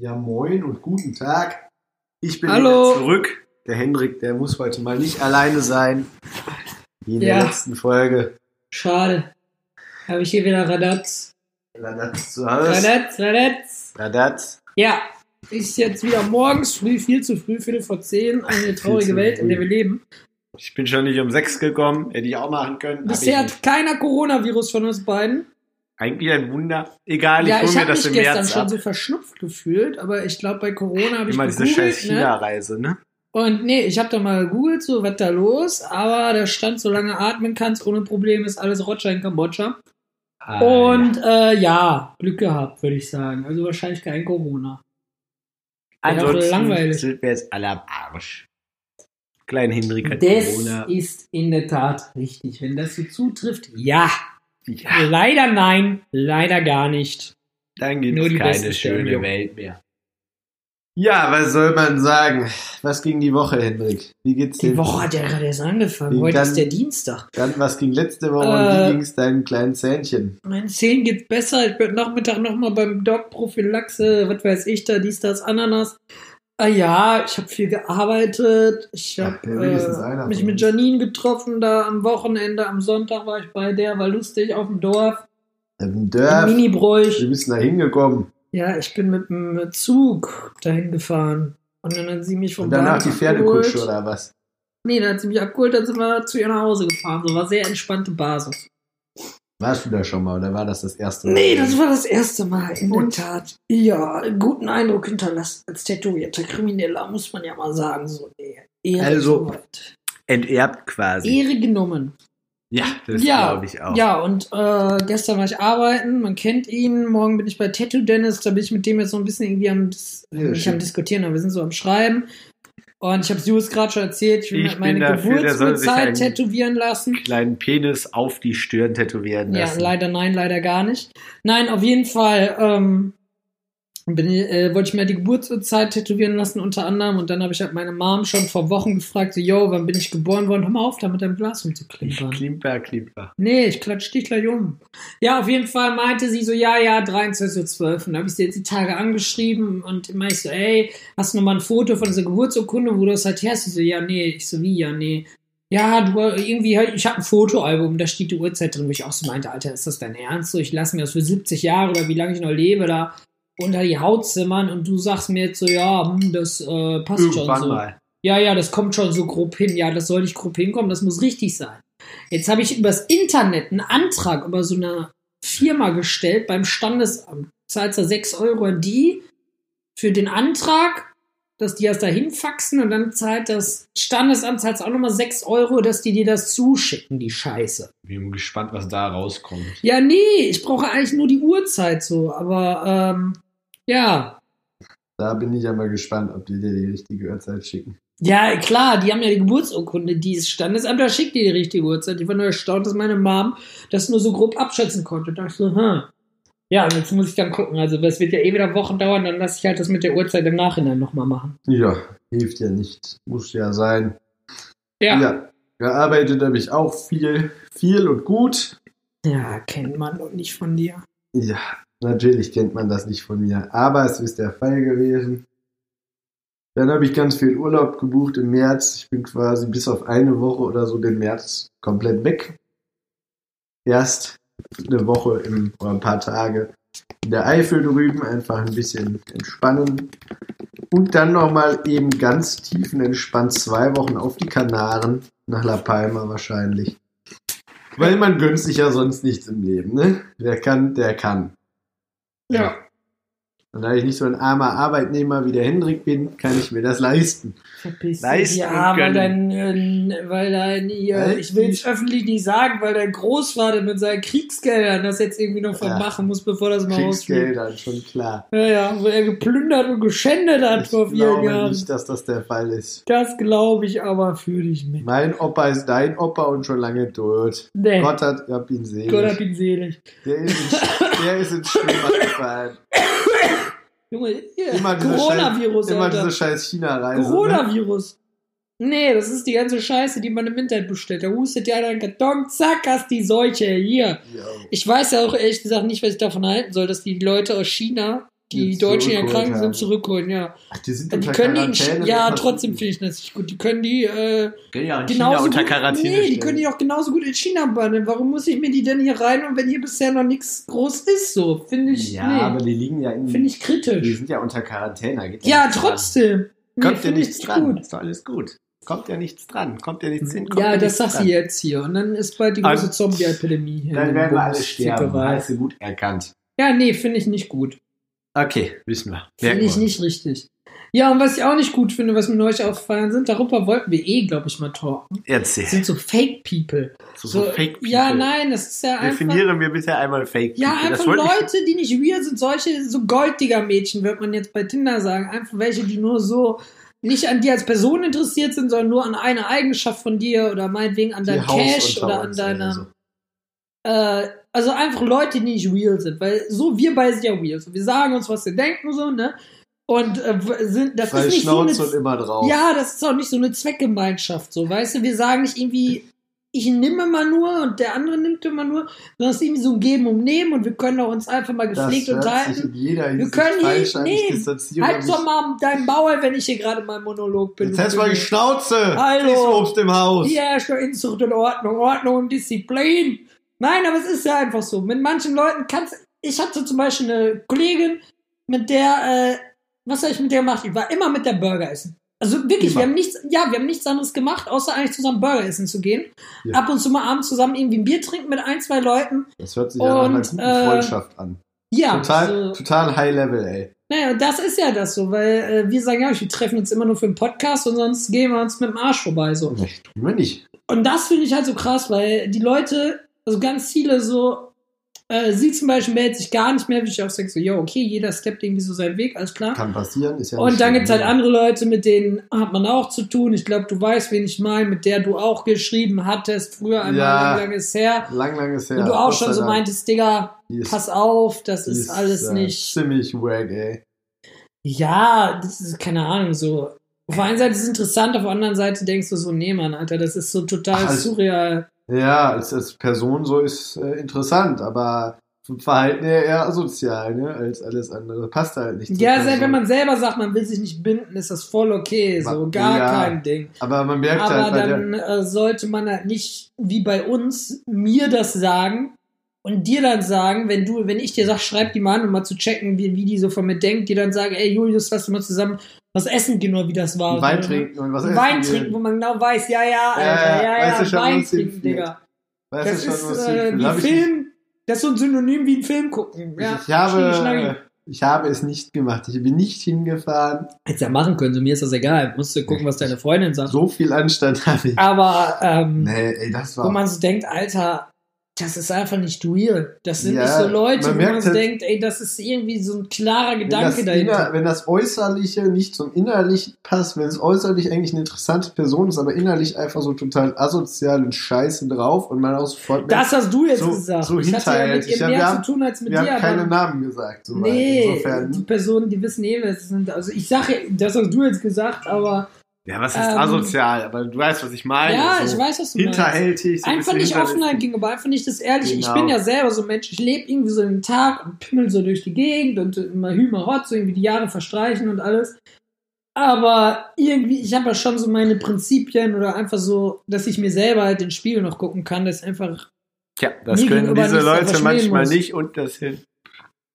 Ja, moin und guten Tag. Ich bin Hallo. wieder zurück. Der Hendrik, der muss heute mal nicht alleine sein. Wie in Ja. der letzten Folge. Schade. Habe ich hier wieder Radatz. Radatz zu Hause. Radatz, Radatz. Radatz. Ja, ist jetzt wieder morgens früh, viel zu früh, Viertel vor zehn. Eine traurige Welt, in der wir leben. Ich bin schon nicht um sechs gekommen. Hätte ich auch machen können. Bisher hat keiner Coronavirus von uns beiden. Eigentlich ein Wunder. Egal, ich ja, hole ich mir habe das mich im gestern März schon ab. so verschnupft gefühlt, aber ich glaube, bei Corona habe ich Immer diese scheiß ne? China-Reise, ne? Und nee, ich habe da mal gegoogelt, so was da los, aber da stand, solange atmen kannst, ohne Probleme, ist alles Roger in Kambodscha. Ah, Und äh, ja, Glück gehabt, würde ich sagen. Also wahrscheinlich kein Corona. ja. Ansonsten langweilig. sind wir jetzt alle am Arsch. Klein Hendrik hat Das Corona. ist in der Tat richtig. Wenn das so zutrifft, ja. Ja, Leider nein, leider gar nicht. dann gibt es keine schöne. Welt mehr. Ja, was soll man sagen? Was ging die Woche, Hendrik? Wie geht's dir? Die Woche hat ja gerade erst angefangen. Wie Heute kann- ist der Dienstag. Dann, was ging letzte Woche und Äh, wie ging's deinem kleinen Zähnchen? Mein Zehen geht besser. Ich bin Nachmittag nochmal beim Doc Prophylaxe, was weiß ich da, dies, das, Ananas. Ah ja, ich habe viel gearbeitet. Ich habe äh, mich mit. Janine getroffen da am Wochenende. Am Sonntag war ich bei der, war lustig auf dem Dorf. Im Im Dörf. Mini-Bräuch. Wir müssen da hingekommen. Ja, ich bin mit dem Zug dahin gefahren. Und dann hat sie mich vom Und danach die Pferdekutsche oder was? Nee, dann hat sie mich abgeholt, dann sind wir zu ihr nach Hause gefahren. So war sehr entspannte Basis. Warst du da schon mal oder war das das erste Mal? Nee, das war das erste Mal, in Und? der Tat. Ja, guten Eindruck hinterlassen als tätowierter Krimineller, muss man ja mal sagen. So. Ehre Also, soweit. Enterbt quasi. Ehre genommen. Ja, das Ja, glaube ich auch. Ja, und äh, gestern war ich arbeiten, man kennt ihn. Morgen bin ich bei Tattoo Dennis, da bin ich mit dem jetzt so ein bisschen irgendwie am, Ja, nicht am Diskutieren, aber wir sind so am Schreiben. Und ich habe Jules gerade schon erzählt, ich will Ich meine dafür, einen- tätowieren lassen. Kleinen Penis auf die Stirn tätowieren Ja, lassen. leider nein, leider gar nicht. Nein, auf jeden Fall ähm, bin, ich- äh, wollte ich mir die Geburtsurzeit tätowieren lassen, unter anderem. Und dann habe ich halt meine Mom schon vor Wochen gefragt, so, yo, wann bin ich geboren worden? Hör mal auf, da mit deinem Glas rumzuklimpern. Klimper, Klimper. Nee, ich klatsch dich gleich um. Ja, auf jeden Fall meinte sie so, ja, ja, 23.12 Uhr. Und dann habe ich sie jetzt die Tage angeschrieben und immer ich so, ey, hast du noch mal ein Foto von dieser Geburtsurkunde, wo du das halt her hast? Sie so, ja, nee. Ich so, wie, ja, nee. Ja, du, irgendwie, ich habe ein Fotoalbum, da steht die Uhrzeit drin, wo ich auch so meinte, Alter, ist das dein Ernst? So, ich lasse mir das für 70 Jahre oder wie lange ich noch lebe, da unter die Haut zimmern und du sagst mir jetzt so, ja, hm, das äh, passt Irgendwann schon so. mal. Ja, ja, das kommt schon so grob hin. Ja, das soll nicht grob hinkommen, das muss richtig sein. Jetzt habe ich übers Internet einen Antrag über so eine Firma gestellt beim Standesamt. Zahlst du 6 Euro an die für den Antrag, dass die das da hinfaxen und dann zahlt das Standesamt zahlt auch nochmal 6 Euro, dass die dir das zuschicken, die Scheiße. Bin gespannt, was da rauskommt. Ja, nee, ich brauche eigentlich nur die Uhrzeit so, aber ähm, ja. Da bin ich ja mal gespannt, ob die dir die richtige Uhrzeit schicken. Ja, klar, die haben ja die Geburtsurkunde dieses Standesamt, da schickt die die richtige Uhrzeit. Ich war nur erstaunt, dass meine Mom das nur so grob abschätzen konnte. Da dachte ich so, hm. Ja, und jetzt muss ich dann gucken. Also, das wird ja eh wieder Wochen dauern, dann lasse ich halt das mit der Uhrzeit im Nachhinein nochmal machen. Ja, hilft ja nicht. Muss ja sein. Ja. ja. Ja, gearbeitet habe ich auch viel, viel und gut. kennt man doch nicht von dir. Ja, natürlich kennt man das nicht von mir, aber es ist der Fall gewesen. Dann habe ich ganz viel Urlaub gebucht im März. Ich bin quasi bis auf eine Woche oder so den März komplett weg. Erst eine Woche im, oder ein paar Tage in der Eifel drüben, einfach ein bisschen entspannen. Und dann nochmal eben ganz tiefenentspannt zwei Wochen auf die Kanaren, nach La Palma wahrscheinlich. Weil man gönnt sich ja sonst nichts im Leben, ne? Wer kann, der kann. Ja. Und da ich nicht so ein armer Arbeitnehmer wie der Hendrik bin, kann ich mir das leisten. Verpiss Leisten dich. Ja, weil dein, äh, weil dein, Weil ich will es ich- öffentlich nicht sagen, weil dein Großvater mit seinen Kriegsgeldern das jetzt irgendwie noch Ja. vermachen muss, bevor das mal rausfliegt. Kriegsgeldern, schon klar. Ja, ja, wo er geplündert und geschändet hat Ich vor glaube Jahren. nicht, dass das der Fall ist. Das glaube ich aber für dich mit. Mein Opa ist dein Opa und schon lange tot. Nee, Gott hat hab ihn selig. Gott hab ihn selig. Der ist der ist ins Schwimmbad gefallen. Junge, hier, Immer diese Coronavirus, scheiß, immer diese scheiß China-Reise. Ne? Coronavirus. Nee, das ist die ganze Scheiße, die man im Internet bestellt. Da hustet ja einen Karton, zack, hast die Seuche hier. Jo. Ich weiß ja auch ehrlich gesagt nicht, was ich davon halten soll, dass die Leute aus China die Deutschen, die erkrankt sind, zurückholen, ja. Ach, die sind Die unter können die, in Quarantäne, Chi- ja, trotzdem finde ich das nicht gut. Die können die, äh, Können ja in genauso China unter gut, Quarantäne nee, die stellen. können die auch genauso gut in China bannen. Warum muss ich mir die denn hier rein und wenn hier bisher noch nichts groß ist, so? Finde ich, Ja, nee. aber die liegen ja in. Finde ich die kritisch. sind ja unter Quarantäne. Geht Ja, dran. trotzdem. Nee, Kommt ja nichts nicht dran. gut. Ist doch alles gut. Kommt ja nichts dran. Kommt ja nichts hin. Kommt Ja, ja das sagst du dran. jetzt hier. Und dann ist bald die Also, große Zombie-Epidemie hier. Dann werden wir alle sterben. Hast du gut erkannt. Ja, nee, finde ich nicht gut. Okay, wissen wir. Finde ich nicht richtig. Ja, und was ich auch nicht gut finde, was mir neulich aufgefallen sind, darüber wollten wir eh, glaube ich, mal talken. Erzähl. sind so Fake-People. So, So, so Fake People. ja, nein, das ist ja einfach. Definieren wir bitte einmal Fake Ja, People. Das einfach wollte ich- Leute, die nicht weird sind, solche so Golddigger-Mädchen, wird man jetzt bei Tinder sagen. Einfach welche, die nur so nicht an dir als Person interessiert sind, sondern nur an eine Eigenschaft von dir oder meinetwegen an deinem Cash oder an deiner. so. Äh, also einfach Leute, die nicht real sind, weil so wir beide sind ja real. So, wir sagen uns, was wir denken, so, ne? Und äh, sind, das Freie ist nicht Schnauze so und eine, immer drauf. ja, das ist auch nicht so eine Zweckgemeinschaft, so, weißt du? Wir sagen nicht irgendwie, ich nehme mal nur und der andere nimmt immer nur, sondern es ist irgendwie so ein Geben und Nehmen und wir können auch uns einfach mal gepflegt sich unterhalten. Hinsicht können hier- distanziere Halt doch mal deinen Maul, wenn ich hier gerade mal Monolog bin. Jetzt hast du mal die Schnauze. Hallo. Obst im Haus. Hier herrscht Inzucht und Ordnung, Ordnung und Disziplin. Nein, aber es ist ja einfach so. Mit manchen Leuten kannst Ich hatte zum Beispiel eine Kollegin, mit der, äh, was habe ich mit der gemacht? Ich war immer mit der Burger essen. Also wirklich, Immer. wir haben nichts, ja, wir haben nichts anderes gemacht, außer eigentlich zusammen Burger essen zu gehen. Ja. Ab und zu mal abends zusammen irgendwie ein Bier trinken mit ein, zwei Leuten. Das hört sich ja nach einer guten äh, Freundschaft an. Ja, Total, so, total high level, ey. naja, das ist ja das so, weil äh, wir sagen ja, wir treffen uns immer nur für einen Podcast und sonst gehen wir uns mit dem Arsch vorbei. So. Nee, tun wir nicht. Und das finde ich halt so krass, weil die Leute, also ganz viele so, äh, sie zum Beispiel meldet sich gar nicht mehr, wie ich auch sage, so, ja, okay, jeder steppt irgendwie so seinen Weg, alles klar. Kann passieren, ist ja Und dann schlimm. gibt's halt andere Leute, mit denen hat man auch zu tun. Ich glaube, du weißt, wen ich meine, mit der du auch geschrieben hattest, früher einmal Ja. lang, lang ist her. Lang, lang ist her. und du auch schon so meintest, Digga, ist- pass auf, das die ist alles äh, nicht. Ziemlich wack, ey. Ja, das ist keine Ahnung, so. Auf der einen Seite ist es interessant, auf der anderen Seite denkst du so, nee, Mann, Alter, das ist so total Ach, also- surreal. Ja, als, als Person so ist äh, interessant, aber vom Verhalten her eher asozial, ne, als alles andere. Passt halt nicht. Ja, selbst wenn man selber sagt, man will sich nicht binden, ist das voll okay, so, gar Ja. kein Ding. Aber man merkt Aber halt der, dann äh, sollte man halt nicht, wie bei uns, mir das sagen und dir dann sagen, wenn du, wenn ich dir sag, schreib die mal an, um mal zu checken, wie, wie die so von mir denkt, dir dann sagen, ey Julius, lass uns mal zusammen was essen gehen oder wie das war. Wein So, trinken und was ne? essen Wein gehen. trinken, wo man genau weiß, ja, ja, Alter, Ja, ja, ja, schon, Wein trinken. Digga. Weißt Das du schon, ist äh, wie Film, das ist so ein Synonym wie ein Film gucken. Ja, ich, habe, ich habe es nicht gemacht. Ich bin nicht hingefahren. Hättest ja machen können, so mir ist das egal. Musst du gucken, was deine Freundin sagt. So viel Anstand habe ich. Aber, ähm, Nee, ey, das wo war. man so denkt, Alter, das ist einfach nicht real. Das sind Ja, nicht so Leute, man wo man so halt- denkt, ey, das ist irgendwie so ein klarer Gedanke dahinter. inner, wenn das Äußerliche nicht zum Innerlichen passt, wenn es äußerlich eigentlich eine interessante Person ist, aber innerlich einfach so total asozial und scheiße drauf und man auch sofort das hast du jetzt So- gesagt. so ich hatte ja mit ihr mehr haben- zu tun als mit wir dir. haben keine Namen gesagt. soweit. nee, Insofern, die Personen, die wissen eh, wer es sind. Also ich sage, das hast du jetzt gesagt, aber Ja, was heißt Ähm, asozial? Aber du weißt, was ich meine. ja, so ich weiß, was du meinst. Hinterhältig. so ein Einfach bisschen nicht. Offenheit gegenüber, einfach nicht das Ehrliche. Ich Genau. bin ja selber so ein Mensch, ich lebe irgendwie so den Tag und pimmel so durch die Gegend und immer hümer so irgendwie die Jahre verstreichen und alles. Aber irgendwie, ich habe ja schon so meine Prinzipien oder einfach so, dass ich mir selber halt den Spiegel noch gucken kann, das ist einfach. Tja, das können diese Leute manchmal muss. nicht und das hin.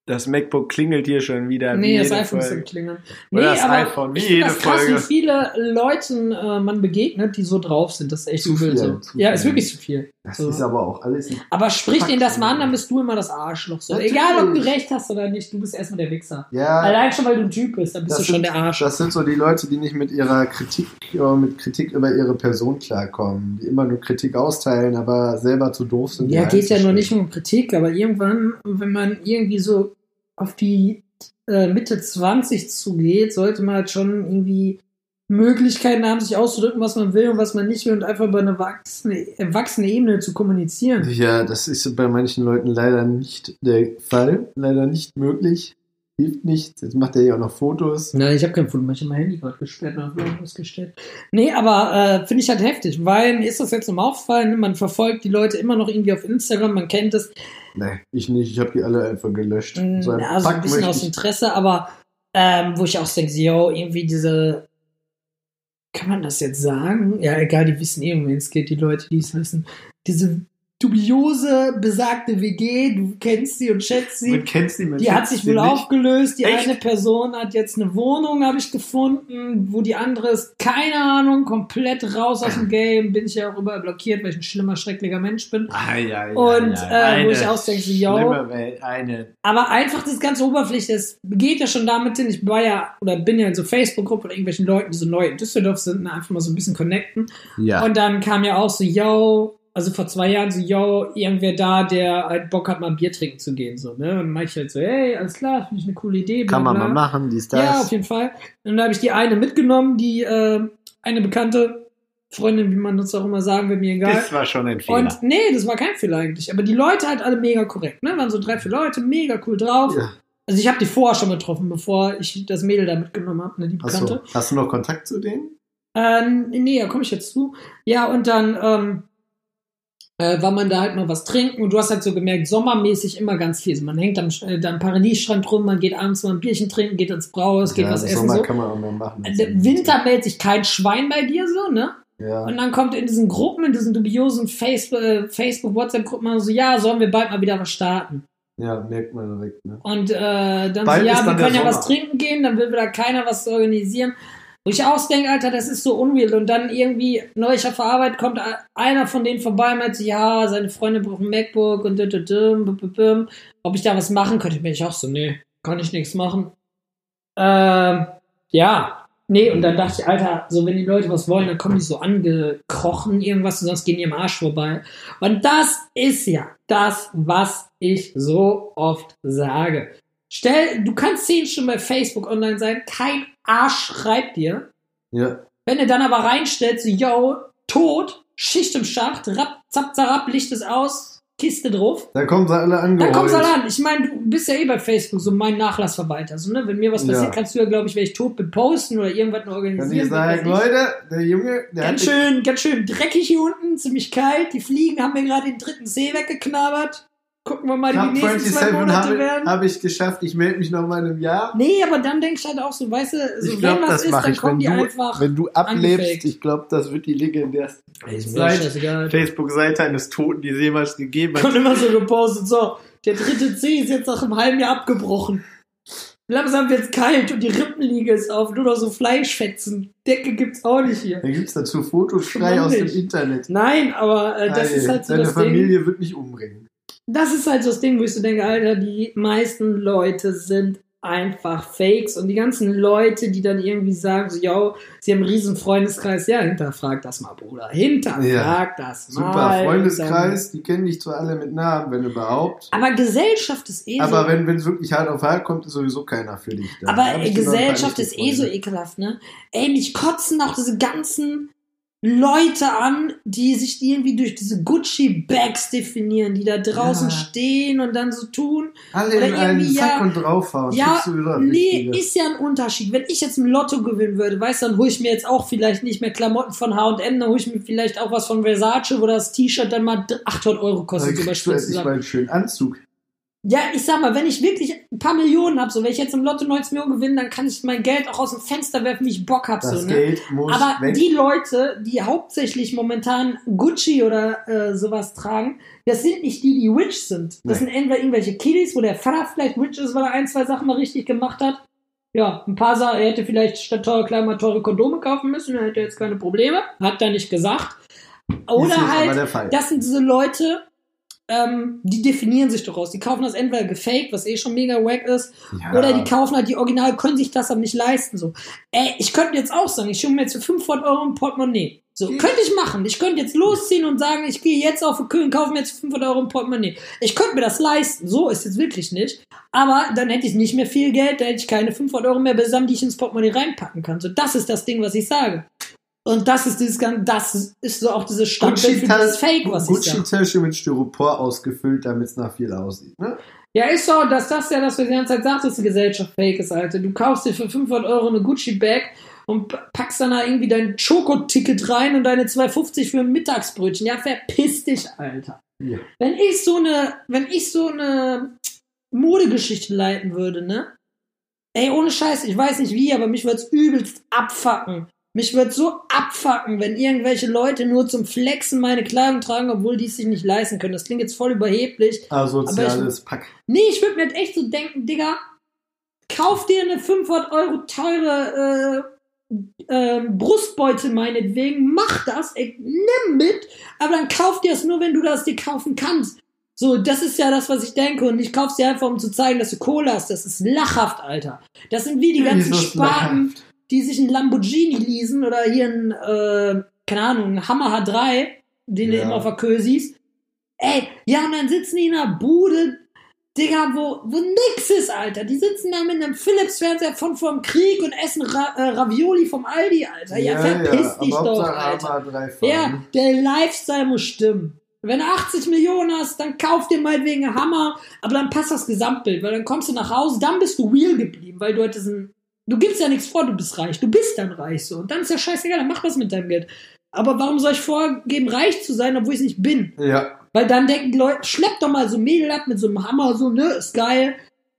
Das MacBook klingelt hier schon wieder. wie Nee, das iPhone ist Folge. am Klingeln. Oder nee, das aber iPhone, wie ich finde jede das krass, Folge. wie viele Leuten äh, man begegnet, die so drauf sind. Das ist echt Zu viel, so. zu Ja, viel. ist wirklich zu viel. das so. ist aber auch alles. Aber sprich denen das mal an, dann bist du immer das Arschloch. So. Natürlich. Egal, ob du recht hast oder nicht, du bist erstmal der Wichser. Ja, Allein schon, weil du ein Typ bist, dann bist Das du schon sind- der Arsch. das sind so die Leute, die nicht mit ihrer Kritik, äh, mit Kritik über ihre Person klarkommen, die immer nur Kritik austeilen, aber selber zu doof sind. Ja, geht ja nur nicht um Kritik, aber irgendwann, wenn man irgendwie so auf die äh, Mitte 20 zugeht, sollte man halt schon irgendwie Möglichkeiten haben, sich auszudrücken, was man will und was man nicht will und einfach über eine wachsende, erwachsene Ebene zu kommunizieren. Ja, das ist bei manchen Leuten leider nicht der Fall, leider nicht möglich. Hilft nichts. Jetzt macht er ja auch noch Fotos. Nein, ich habe kein Foto, ich habe mein Handy gerade gesperrt und irgendwas gestellt. Nee, aber äh, finde ich halt heftig, weil mir ist das jetzt nochmal aufgefallen, ne? man verfolgt die Leute immer noch irgendwie auf Instagram, man kennt es. Nee, ich nicht. Ich habe die alle einfach gelöscht. Mm, So ein Also ein bisschen aus Interesse, aber ähm, wo ich auch denke, yo, irgendwie diese. Kann man das jetzt sagen? Ja, egal, die wissen eh, um wen es geht, die Leute, die es wissen. Diese dubiose, besagte WG, du kennst sie und schätzt sie. Man kennt sie, man Die hat sich wohl aufgelöst. Die Echt? eine Person hat jetzt eine Wohnung, habe ich gefunden, wo die andere ist, keine Ahnung, komplett raus aus dem Game. Bin ich ja auch überall blockiert, weil ich ein schlimmer, schrecklicher Mensch bin. Ah, ja, ja, Und, ja. äh, wo ich auch denke, so, yo. Welt, eine. Aber einfach das ganze Oberfläche, das geht ja schon damit hin. Ich war ja oder bin ja in so Facebook-Gruppen oder irgendwelchen Leuten, die so neu in Düsseldorf sind, einfach mal so ein bisschen connecten. Ja. Und dann kam ja auch so, yo, also vor zwei Jahren so, yo, irgendwer da, der halt Bock hat, mal Bier trinken zu gehen, so, ne? Und ich halt so, hey, alles klar, finde ich eine coole Idee. Kann man mal machen, dies, das. Ja, auf jeden Fall. Und dann habe ich die eine mitgenommen, die, äh, eine bekannte Freundin, wie man das auch immer sagen will, mir egal. Das war schon ein Fehler. Und nee, das war kein Fehler eigentlich. Aber die Leute halt alle mega korrekt, ne? Waren so drei, vier Leute, mega cool drauf. Ja. Also ich habe die vorher schon getroffen, bevor ich das Mädel da mitgenommen habe, ne, die. Bekannte. Hast du noch Kontakt zu denen? Äh, nee, da komme ich jetzt zu. Ja, und dann ähm, äh, war man da halt mal was trinken und du hast halt so gemerkt, sommermäßig immer ganz viel. Also man hängt am, äh, am Paradiesstrand rum, man geht abends mal ein Bierchen trinken, geht ins Brauhaus, geht ja, was essen. Sommer So. kann man auch mal machen. Äh, Winter meldet sich kein Schwein bei dir so, ne? Ja. Und dann kommt in diesen Gruppen, in diesen dubiosen Facebook, äh, Facebook WhatsApp-Gruppen so, ja, sollen wir bald mal wieder was starten? ja, merkt man direkt, ne? Und äh, dann Bald so, ja, wir dann können ja was Sommer. trinken gehen, dann will wieder keiner was organisieren. Wo ich ausdenke, Alter, das ist so unreal. Und dann irgendwie, neulich auf der Arbeit kommt einer von denen vorbei und meint ja, seine Freunde brauchen MacBook und dü- dü- ob ich da was machen könnte. Bin ich auch so, nee, kann ich nichts machen. Ähm, ja, nee, und dann dachte ich, Alter, so wenn die Leute was wollen, dann kommen die so angekrochen irgendwas und sonst gehen die im Arsch vorbei. Und das ist ja das, was ich so oft sage. Stell, du kannst zehn Stunden bei Facebook online sein, kein Arsch schreibt dir. Ja. Wenn du dann aber reinstellst, so, yo, tot, Schicht im Schacht, rapp, zapp, zarab, Licht ist aus, Kiste drauf. Da kommen sie alle Dann angeholt. kommst du alle an. Ich meine, du bist ja eh bei Facebook so mein Nachlassverwalter. So, ne? Wenn mir was passiert, Ja. kannst du ja, glaube ich, wenn ich tot bin, posten oder irgendwas Kann organisieren. ich sagen. Leute, der Junge, der Ganz schön, ganz schön dreckig hier unten, ziemlich kalt. Die Fliegen haben mir gerade den dritten Zeh weggeknabbert. Gucken wir mal, wie Cup die nächsten zwei 27 Monate habe werden. hab ich geschafft. Ich melde mich noch mal in einem Jahr. Nee, aber dann denke ich halt auch so, weißt du, so ich wenn glaube, was das ist, mache dann ich. kommen Wenn die du, einfach. wenn du ablebst, angefaked. ich glaube, das wird die legendärste. Facebook-Seite eines Toten, die es jemals gegeben hat. Kommt immer so gepostet, so, der dritte C ist jetzt nach einem halben Jahr abgebrochen. Langsam wird's kalt und die Rippenliege ist auf, nur noch so Fleischfetzen. Decke gibt's auch nicht hier. Da gibt es dazu Fotos frei aus dem? Internet. Nein, aber äh, das Geil. ist halt so Deine das Ding. Familie wird mich umbringen. Das ist halt so das Ding, wo ich so denke, Alter, die meisten Leute sind einfach Fakes und die ganzen Leute, die dann irgendwie sagen, so, yo, sie haben einen riesen Freundeskreis, ja, hinterfrag das mal, Bruder, hinterfrag Ja. das Super mal. Freundeskreis, die kennen dich zwar alle mit Namen, wenn überhaupt. Aber Gesellschaft ist eh Aber so. wenn es wirklich hart auf hart kommt, ist sowieso keiner für dich da. Aber Gesellschaft ist eh so ekelhaft, ne? Ey, mich kotzen auch diese ganzen Leute an, die sich irgendwie durch diese Gucci-Bags definieren, die da draußen Ja. stehen und dann so tun. Alle oder in einen irgendwie, Zack ja- und draufhauen. Ja, nee, ist ja ein Unterschied. Wenn ich jetzt im Lotto gewinnen würde, weißt du, dann hole ich mir jetzt auch vielleicht nicht mehr Klamotten von H&M, dann hole ich mir vielleicht auch was von Versace, wo das T-Shirt dann mal 800 Euro Dann kostet, so kriegst du endlich mal einen schönen Anzug. Ja, ich sag mal, wenn ich wirklich ein paar Millionen habe, so wenn ich jetzt im Lotto 90 Millionen gewinne, dann kann ich mein Geld auch aus dem Fenster werfen, wie ich Bock hab, Das so, ne? Geld muss Aber weg. die Leute, die hauptsächlich momentan Gucci oder äh, sowas tragen, das sind nicht die, die rich sind. Das Nee. sind entweder irgendwelche Kiddies, wo der Vater vielleicht rich ist, weil er ein, zwei Sachen mal richtig gemacht hat. Ja, ein paar Sachen, er hätte vielleicht statt teure Kleider mal teure Kondome kaufen müssen, er hätte jetzt keine Probleme. Hat er nicht gesagt. Oder halt, das sind diese Leute, ähm, die definieren sich daraus. Die kaufen das entweder gefaked, was eh schon mega wack ist, ja. oder die kaufen halt die Original, können sich das aber nicht leisten. So, ey, ich könnte jetzt auch sagen, ich mir jetzt für 500 Euro ein Portemonnaie. So, Hm. könnte ich machen. Ich könnte jetzt losziehen und sagen, ich gehe jetzt auf Köln, kaufe mir jetzt für 500 Euro ein Portemonnaie. Ich könnte mir das leisten. So ist es wirklich nicht. Aber dann hätte ich nicht mehr viel Geld, da hätte ich keine 500 Euro mehr beisammen, die ich ins Portemonnaie reinpacken kann. So, das ist das Ding, was ich sage. Und das ist dieses ganze, das ist so auch dieses Standbild für dieses Fake, was ich sag. Gucci-Tasche mit Styropor ausgefüllt, damit es nach viel aussieht. Ne? Ja, ist so, dass das ja, das wir die ganze Zeit sagt, dass die Gesellschaft fake ist, Alter. Du kaufst dir für 500 Euro eine Gucci-Bag und packst dann da irgendwie dein Schoko-Ticket rein und deine 2,50 für ein Mittagsbrötchen. Ja, verpiss dich, Alter. Ja. Wenn ich so eine, wenn ich so eine Modegeschichte leiten würde, ne? Ey, ohne Scheiß, ich weiß nicht wie, aber mich wird's übelst abfacken. Mich wird so abfacken, wenn irgendwelche Leute nur zum Flexen meine Kleidung tragen, obwohl die es sich nicht leisten können. Das klingt jetzt voll überheblich. Asoziales Pack. Nee, ich würde mir jetzt echt so denken, Digga, kauf dir eine 500 Euro teure äh, äh, Brustbeute meinetwegen, mach das, ey, nimm mit, aber dann kauf dir es nur, wenn du das dir kaufen kannst. So, das ist ja das, was ich denke. Und ich kauf's dir einfach, um zu zeigen, dass du Kohle hast. Das ist lachhaft, Alter. Das sind wie die ganzen Spaten, lachhaft? Die sich einen Lamborghini leasen oder hier einen, äh, keine Ahnung, einen Hammer H3, den du Ja. immer auf der Köhe siehst. Ey, ja, und dann sitzen die in einer Bude, Digga, wo, wo nix ist, Alter. Die sitzen da mit einem Philips-Fernseher von vom Krieg und essen Ra äh, Ravioli vom Aldi, Alter. Ja, verpiss dich aber doch, Alter. Ja, der Lifestyle muss stimmen. Wenn du 80 Millionen hast, dann kauf dir meinetwegen einen Hammer, aber dann passt das Gesamtbild, weil dann kommst du nach Hause, dann bist du real geblieben, weil du hattest ein, du gibst ja nichts vor, du bist reich, du bist dann reich so und dann ist ja scheißegal, dann mach was mit deinem Geld. Aber warum soll ich vorgeben, reich zu sein, obwohl ich es nicht bin? Ja, Weil dann denken die Leute, schlepp doch mal so ein Mädel ab mit so einem Hammer, so, ne, ist geil.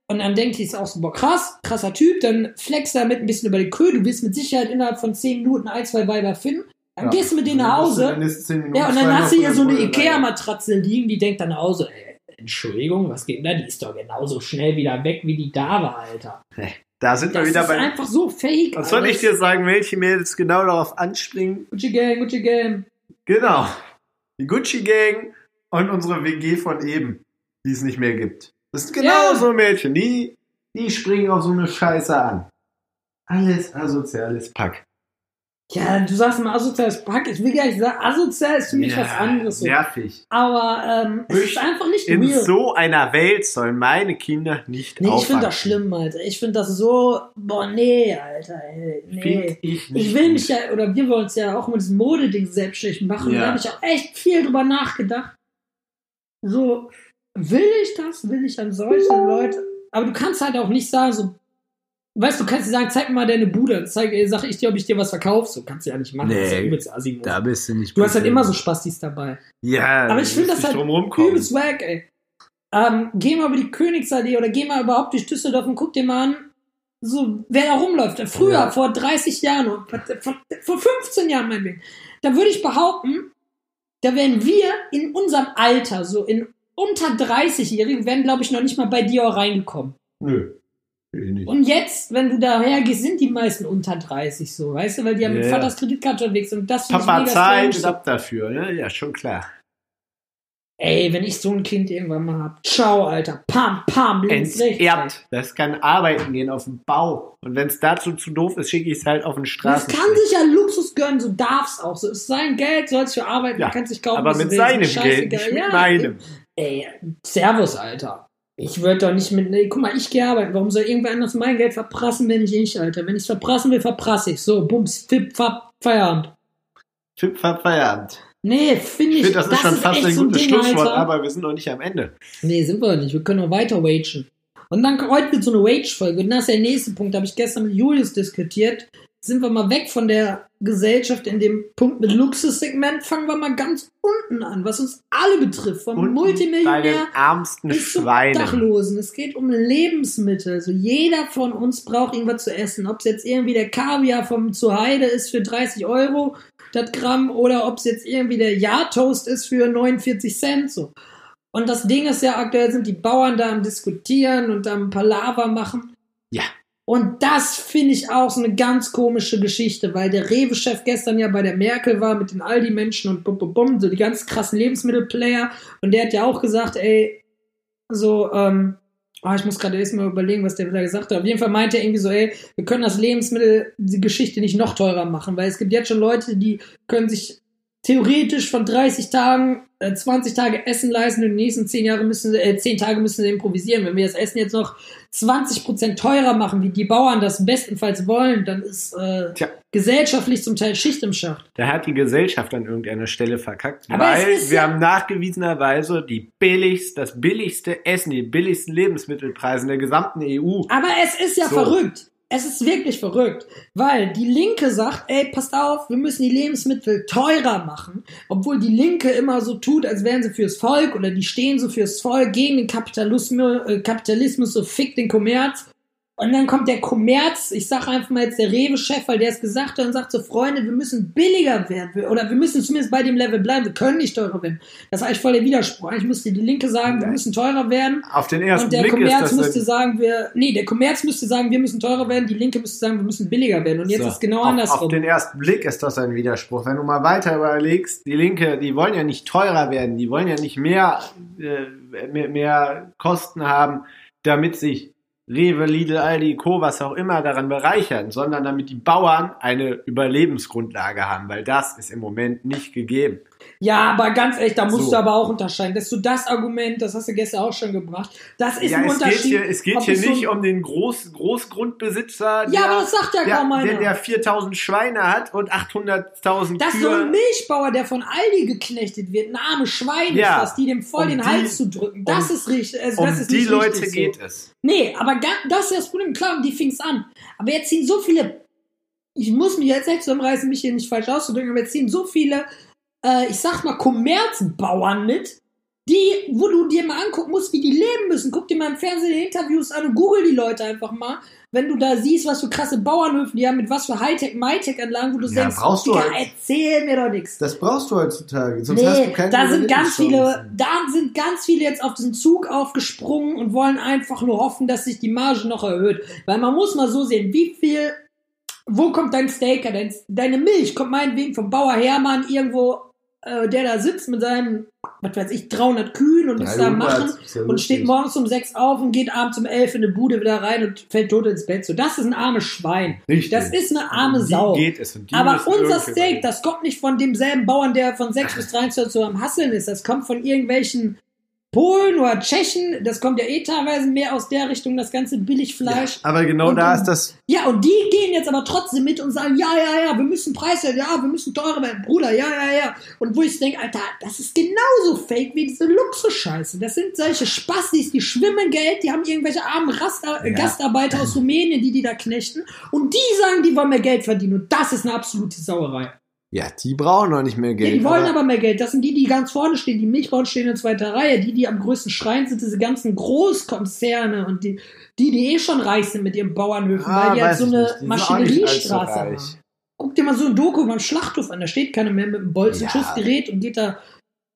Und dann denkt die, ist auch so, boah, krass, krasser Typ, dann flex damit ein bisschen über die Köhe, du wirst mit Sicherheit innerhalb von 10 Minuten ein, zwei Weiber finden. Dann ja. gehst du mit denen nach Hause. Ja, und dann hast du hier so eine. Ikea-Matratze liegen, die denkt dann nach Hause, ey, Entschuldigung, was geht denn da? Die ist doch genauso schnell wieder weg, wie die da war, Alter. Da sind Das wir wieder ist bei. einfach so fake, Was soll ich dir sagen, welche Mädels genau darauf anspringen? Gucci Gang, Gucci Gang. Genau. Die Gucci Gang und unsere WG von eben, die es nicht mehr gibt. Das sind genau Ja. so Mädchen, die, die springen auf so eine Scheiße an. Alles asoziales Pack. Ja, du sagst mal asoziales Pack. Ich will gar nicht sagen, asozial ist für mich was anderes. So. Nervig. Aber ähm, es ist einfach nicht In real. so einer Welt sollen meine Kinder nicht Nee, ich finde das schlimm, Alter. Ich finde das so, boah, nee, Alter, ey, Find nee. ich nicht Ich will mich ja, oder wir wollen uns ja auch mit diesem Modeding selbstständig machen. Ja. da habe ich auch echt viel drüber nachgedacht. So, will ich das? Will ich an solche Leute? Aber du kannst halt auch nicht sagen, so, weißt du, du kannst dir sagen, zeig mir mal deine Bude. Dann Zeig, sag ich dir, ob ich dir was verkaufe. So kannst du ja nicht machen. Das ist ja Nee. übelst assi Da bist du nicht Du hast halt immer so Spastis dabei. Ja, Aber ich finde das halt übelst wack, ey. Ähm, geh mal über die Königsallee oder geh mal überhaupt durch Düsseldorf und guck dir mal an, so, wer da rumläuft. Früher, Ja. vor 30 Jahren, vor, vor 15 Jahren meinetwegen. Da würde ich behaupten, da wären wir in unserem Alter, so in unter 30-Jährigen, wären, glaube ich, noch nicht mal bei dir reingekommen. Nö. Will ich nicht. Und jetzt, wenn du daher gehst, sind die meisten unter 30 so, weißt du, weil die haben mit Ja. Vaters Kreditkarte unterwegs sind. Und das Papa zahlt und ab dafür, ne? Ja, schon klar. Ey, wenn ich so ein Kind irgendwann mal hab. Ciao, Alter. Pam, pam, links, rechts. Das kann arbeiten gehen auf dem Bau. Und wenn es dazu zu doof ist, schicke ich es halt auf den Das Straßen. kann sich ja Luxus gönnen, so darf's auch. So ist sein Geld, soll's für arbeiten, Ja, kann sich kaufen. aber mit seinem Geld, nicht mit Ja, meinem. Ey, Servus, Alter. Ich würde doch nicht mit. Nee, guck mal, ich gehe arbeiten. Warum soll irgendwer anders mein Geld verprassen, wenn ich nicht, Alter? Wenn ich's verprassen will, verprasse ich. So, bums, fipp, fapp, Feierabend. Fipp, fapp, Feierabend. Nee, finde ich. Ich finde, das, ist schon fast echt ein so gutes Ding, Schlusswort, Alter. aber wir sind noch nicht am Ende. Nee, sind wir nicht. Wir können noch weiter wagen. Und dann heute wird so eine Wage-Folge. Und das ist der nächste Punkt. Da habe ich gestern mit Julius diskutiert. Sind wir mal weg von der Gesellschaft in dem Punkt mit Luxussegment. Fangen wir mal ganz unten an, was uns alle betrifft. Vom Und bei Multimillionär bis zum Schweinen. Dachlosen. Es geht um Lebensmittel. Also jeder von uns braucht irgendwas zu essen. Ob es jetzt irgendwie der Kaviar vom Zuheide ist für 30 Euro das Gramm oder ob es jetzt irgendwie der Jahrtoast ist für 49 Cent. So. Und das Ding ist ja aktuell sind die Bauern da am diskutieren und am Palaver machen. Ja. Und das finde ich auch so eine ganz komische Geschichte, weil der Rewe-Chef gestern ja bei der Merkel war mit den Aldi-Menschen und bum, bum, bum, so die ganz krassen Lebensmittelplayer. Und der hat ja auch gesagt, ey, so, ähm, oh, ich muss gerade erst mal überlegen, was der wieder gesagt hat. Auf jeden Fall meinte er irgendwie so, ey, wir können das Lebensmittel, die Geschichte nicht noch teurer machen, weil es gibt jetzt schon Leute, die können sich theoretisch von 30 Tagen äh, 20 Tage Essen leisten und die nächsten 10 Jahre müssen äh, 10 Tage müssen sie improvisieren. Wenn wir das Essen jetzt noch 20% teurer machen, wie die Bauern das bestenfalls wollen, dann ist äh, gesellschaftlich zum Teil Schicht im Schacht. Da hat die Gesellschaft an irgendeiner Stelle verkackt, Aber weil wir ja- haben nachgewiesenerweise die billigst, das billigste Essen, die billigsten Lebensmittelpreise in der gesamten EU. Aber es ist ja So. verrückt. Es ist wirklich verrückt, weil die Linke sagt, ey, passt auf, wir müssen die Lebensmittel teurer machen, obwohl die Linke immer so tut, als wären sie fürs Volk oder die stehen so fürs Volk gegen den Kapitalismus, äh, Kapitalismus so fick den Kommerz. Und dann kommt der Kommerz, ich sag einfach mal jetzt der Rewe-Chef, weil der es gesagt hat und sagt so, Freunde, wir müssen billiger werden. Oder wir müssen zumindest bei dem Level bleiben. Wir können nicht teurer werden. Das ist eigentlich voll der Widerspruch. Eigentlich müsste die Linke sagen, wir müssen teurer werden. Auf den ersten Und der Blick Kommerz müsste sagen, wir, nee, der Kommerz müsste sagen, wir müssen teurer werden, die Linke müsste sagen, wir müssen billiger werden. Und jetzt So, ist genau auf, andersrum. Auf den ersten Blick ist das ein Widerspruch. Wenn du mal weiter überlegst, die Linke, die wollen ja nicht teurer werden, die wollen ja nicht mehr, äh, mehr, mehr Kosten haben, damit sich Rewe, Lidl, Aldi, Co., was auch immer daran bereichern, sondern damit die Bauern eine Überlebensgrundlage haben, weil das ist im Moment nicht gegeben. Ja, aber ganz ehrlich, da musst So. du aber auch unterscheiden. Das ist so das Argument, das hast du gestern auch schon gebracht. Das ist Ja, ein es geht Unterschied. hier, es geht hier es so nicht ein- um den Groß, Großgrundbesitzer, Ja, aber das sagt ja der, kaum einer. der, der 4000 Schweine hat und 800.000 Das ist so ein. Milchbauer, der von Aldi geknechtet wird, ein armes Schwein Ja. ist das, die dem voll Um den die- Hals zu drücken. Das um- ist richtig. Also Um das ist die Leute richtig geht so. es. Nee, aber das ist das Problem. Klar, die fing's an. Aber jetzt ziehen so viele, ich muss mich jetzt echt zusammenreißen, mich hier nicht falsch auszudrücken, aber jetzt ziehen so viele, äh, ich sag mal, Kommerzbauern mit, die, wo du dir mal angucken musst, wie die leben müssen. Guck dir mal im Fernsehen Interviews an und google die Leute einfach mal. Wenn du da siehst, was für krasse Bauernhöfe die haben, mit was für Hightech, MyTech-Anlagen, wo du Ja, denkst, brauchst du Digga, halt. erzähl mir doch nichts. Das brauchst du heutzutage. Sonst hast du Nee, keine da sind ganz viele, da sind ganz viele jetzt auf diesen Zug aufgesprungen und wollen einfach nur hoffen, dass sich die Marge noch erhöht. Weil man muss mal so sehen, wie viel, wo kommt dein Steaker, dein, deine Milch kommt meinetwegen vom Bauer Hermann irgendwo, äh, der da sitzt mit seinen, was weiß ich, 300 Kühen und muss da 300, machen ja und steht morgens um sechs auf und geht abends um elf in eine Bude wieder rein und fällt tot ins Bett. So, das ist ein armes Schwein. Richtig. Das ist eine arme Um Sau. geht es und Aber unser Steak, das kommt nicht von demselben Bauern, der von 6 bis 23 so am Hasseln ist. Das kommt von irgendwelchen Polen oder Tschechen. Das kommt ja eh teilweise mehr aus der Richtung, das ganze Billigfleisch. Aber genau Und da ist das. Ja, und die gehen jetzt aber trotzdem mit und sagen, ja, ja, ja, wir müssen Preise, ja, wir müssen teurer werden, Bruder, ja, ja, ja. Und wo ich denke, Alter, das ist genauso fake wie diese Luxusscheiße. Das sind solche Spastis, die schwimmen Geld, die haben irgendwelche armen Raster, Ja. Gastarbeiter aus Rumänien, die die da knechten. Und die sagen, die wollen mehr Geld verdienen. Und das ist eine absolute Sauerei. Ja, die brauchen noch nicht mehr Ja, Geld. die wollen aber mehr Geld. Das sind die, die ganz vorne stehen. Die Milchbauern stehen in zweiter Reihe. Die, die am größten schreien, sind diese ganzen Großkonzerne und die, die, die eh schon reich sind mit ihren Bauernhöfen, Ah, weil die halt so eine Maschineriestraße haben. Guck dir mal so ein Doku über einen Schlachthof an. Da steht keiner mehr mit einem Bolzenschussgerät und geht da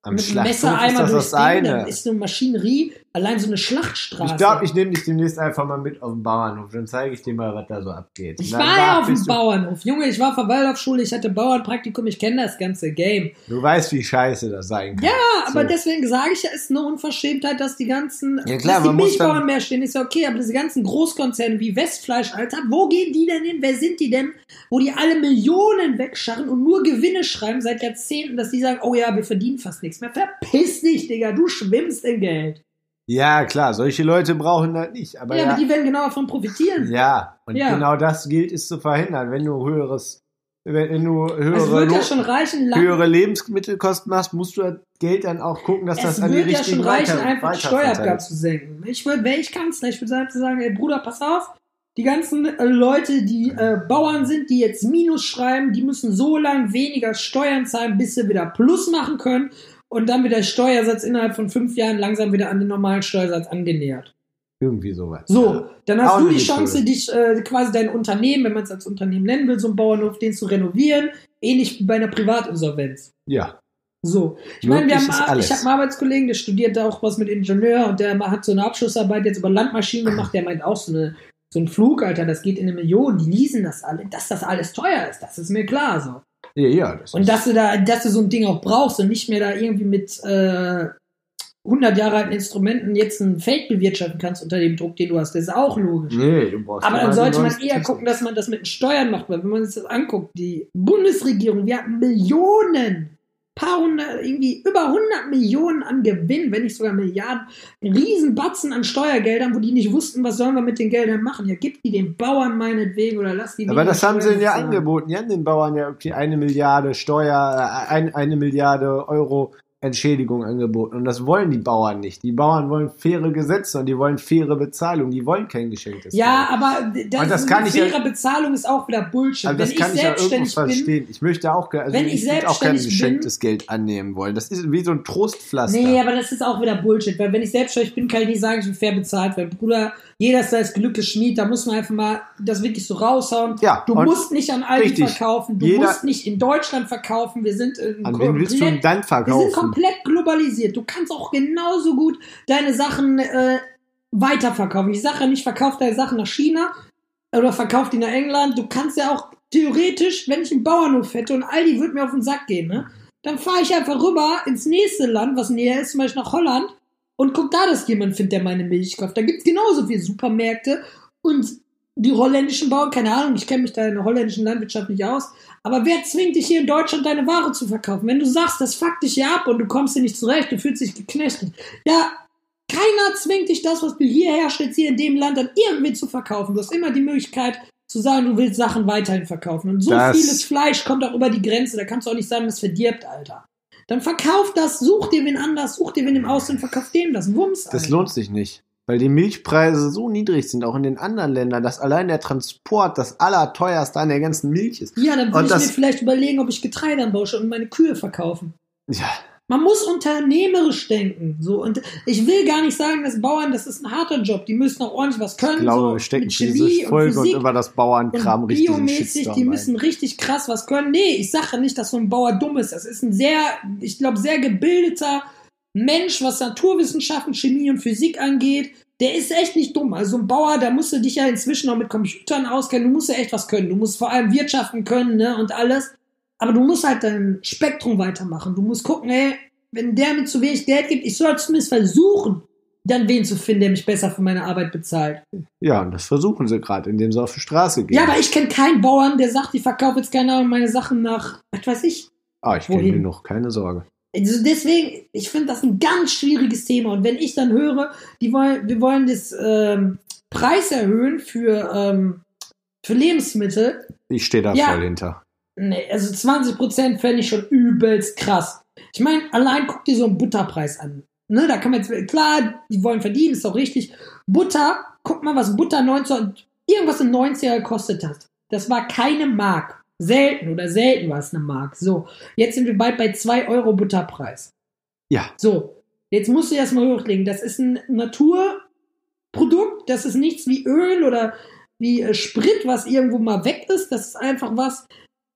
Am mit einem ist das durchs das Ding. Da ist so eine Maschinerie. Allein so eine Schlachtstraße. Ich glaube, ich nehme dich demnächst einfach mal mit auf den Bauernhof. Dann zeige ich dir mal, was da so abgeht. Ich war ja auf dem Bauernhof. Junge, ich war auf der Waldorfschule, ich hatte Bauernpraktikum, ich kenne das ganze Game. Du weißt, wie scheiße das sein kann. Ja, aber So. deswegen sage ich ja, ist eine Unverschämtheit, dass die ganzen, Ja, klar, dass die Milchbauern mehr stehen, ist ja okay, aber diese ganzen Großkonzerne wie Westfleisch, Alter, wo gehen die denn hin? Wer sind die denn? Wo die alle Millionen wegscharren und nur Gewinne schreiben seit Jahrzehnten, dass die sagen, oh ja, wir verdienen fast nichts mehr. Verpiss dich, Digga, du schwimmst in Geld. Ja, klar, solche Leute brauchen das nicht. Aber ja, ja, aber die werden genau davon profitieren. ja, und Ja. genau das gilt es zu verhindern. Wenn du höheres, wenn du höhere, es ja reichen, höhere Lebensmittelkosten machst, musst du das Geld dann auch gucken, dass das es an die würde ja richtigen schon reichen, weiter, einfach die. Steuerabgabe zu senken. Ich würde, wäre ich Kanzler, ich würde sagen, ey Bruder, pass auf, die ganzen äh, Leute, die äh, Bauern sind, die jetzt Minus schreiben, die müssen so lang weniger Steuern zahlen, bis sie wieder Plus machen können und dann wird der Steuersatz innerhalb von fünf Jahren langsam wieder an den normalen Steuersatz angenähert. Irgendwie sowas. So, Ja. dann hast Auch du die Chance, dich äh, quasi dein Unternehmen, wenn man es als Unternehmen nennen will, so einen Bauernhof, den zu renovieren, ähnlich wie bei einer Privatinsolvenz. Ja. So, ich meine, wir haben, alles. ich habe einen Arbeitskollegen, der studiert da auch was mit Ingenieur und der hat so eine Abschlussarbeit jetzt über Landmaschinen gemacht. Der meint auch so eine so ein Flug, Alter, das geht in eine Million. Die leasen das alle, dass das alles teuer ist. Das ist mir klar so. Ja, ja. Das Und dass du da, dass du so ein Ding auch brauchst und nicht mehr da irgendwie mit äh, 100 Jahre alten Instrumenten jetzt ein Feld bewirtschaften kannst unter dem Druck, den du hast. Das ist auch logisch. nee, du brauchst Aber dann sollte man eher gucken, dass man das mit den Steuern macht, weil wenn man sich das anguckt, die Bundesregierung, wir hatten Millionen, paar hundert, irgendwie über 100 Millionen an Gewinn, wenn nicht sogar Milliarden, Riesenbatzen an Steuergeldern, wo die nicht wussten, was sollen wir mit den Geldern machen. Ja, gib die den Bauern meinetwegen oder lass die Aber das haben sie ihnen ja angeboten. Die haben den Bauern ja okay, eine Milliarde Steuer, äh, ein, eine Milliarde Euro Entschädigung angeboten. Und das wollen die Bauern nicht. Die Bauern wollen faire Gesetze und die wollen faire Bezahlung. Die wollen kein geschenktes Ja, Geld. aber das, das kann eine ich ja- faire Bezahlung ist auch wieder Bullshit. Wenn das ich kann ich ja irgendwo selbstständig bin, verstehen. Ich möchte auch, also Wenn ich würd auch kein selbstständig geschenktes Geld annehmen wollen. Das ist wie so ein Trostpflaster. Nee, aber das ist auch wieder Bullshit, weil wenn ich selbstständig bin, kann ich nicht sagen, ich bin fair bezahlt, weil Bruder, jeder ist das Glück Schmied, da muss man einfach mal das wirklich so raushauen. Ja, du musst nicht an Aldi richtig. verkaufen, du Jeder- musst nicht in Deutschland verkaufen, wir sind äh, An wen willst du denn dann wir sind verkaufen? komplett globalisiert. Du kannst auch genauso gut deine Sachen äh, weiterverkaufen. Ich sage ja nicht, verkauf deine Sachen nach China oder verkauf die nach England. Du kannst ja auch theoretisch, wenn ich einen Bauernhof hätte und Aldi würde mir auf den Sack gehen, ne? Dann fahre ich einfach rüber ins nächste Land, was näher ist, zum Beispiel nach Holland, und guck da, dass jemand findet, der meine Milch kauft. Da gibt's genauso viele Supermärkte und die holländischen Bauern, keine Ahnung, ich kenne mich da in der holländischen Landwirtschaft nicht aus, aber wer zwingt dich hier in Deutschland deine Ware zu verkaufen? Wenn du sagst, das fuckt dich ja ab und du kommst hier nicht zurecht, du fühlst dich geknechtet. Ja, keiner zwingt dich das, was du hier herstellst, hier in dem Land dann irgendwie zu verkaufen. Du hast immer die Möglichkeit zu sagen, du willst Sachen weiterhin verkaufen. Und so Das- vieles Fleisch kommt auch über die Grenze, da kannst du auch nicht sagen, das verdirbt, Alter. Dann verkauf das, such dir wen anders, such dir wen im Ausland, verkauf dem das. Wumms, Das Alter. lohnt sich nicht. Weil die Milchpreise so niedrig sind, auch in den anderen Ländern, dass allein der Transport das allerteuerste an der ganzen Milch ist. Ja, dann würde ich das- mir vielleicht überlegen, ob ich Getreide anbaue und meine Kühe verkaufen. Ja, Man muss unternehmerisch denken. So. Und ich will gar nicht sagen, dass Bauern, das ist ein harter Job. Die müssen auch ordentlich was können. ich glaube, so wir stecken diese und Folge und Physik über das Bauernkram und richtig biomäßig, die müssen richtig krass was können. Nee, ich sage nicht, dass so ein Bauer dumm ist. Das ist ein sehr, ich glaube, sehr gebildeter Mensch, was Naturwissenschaften, Chemie und Physik angeht. Der ist echt nicht dumm. Also ein Bauer, da musst du dich ja inzwischen auch mit Computern auskennen. Du musst ja echt was können. Du musst vor allem wirtschaften können ne, und alles. Aber du musst halt dein Spektrum weitermachen. Du musst gucken, ey, wenn der mir zu wenig Geld gibt, ich soll zumindest versuchen, dann wen zu finden, der mich besser für meine Arbeit bezahlt. Ja, und das versuchen sie gerade, indem sie auf die Straße gehen. Ja, aber ich kenne keinen Bauern, der sagt, ich verkaufe jetzt keine Ahnung meine Sachen nach, was weiß ich. ah, ich kenne wohin? genug, keine Sorge. Also deswegen, ich finde das ein ganz schwieriges Thema. Und wenn ich dann höre, die wollen, wir wollen das ähm, Preis erhöhen für, ähm, für Lebensmittel, Ich stehe da Ja. voll hinter. Nee, also 20% fände ich schon übelst krass. Ich meine, allein guck dir so einen Butterpreis an. Ne, da kann man jetzt, klar, die wollen verdienen, ist doch richtig. Butter, guck mal, was Butter 19, irgendwas in 90er gekostet hat. Das war keine Mark. Selten oder selten war es eine Mark. So, jetzt sind wir bald bei 2 Euro Butterpreis. Ja, So, jetzt musst du das mal hochlegen. Das ist ein Naturprodukt, das ist nichts wie Öl oder wie äh, Sprit, was irgendwo mal weg ist. Das ist einfach was,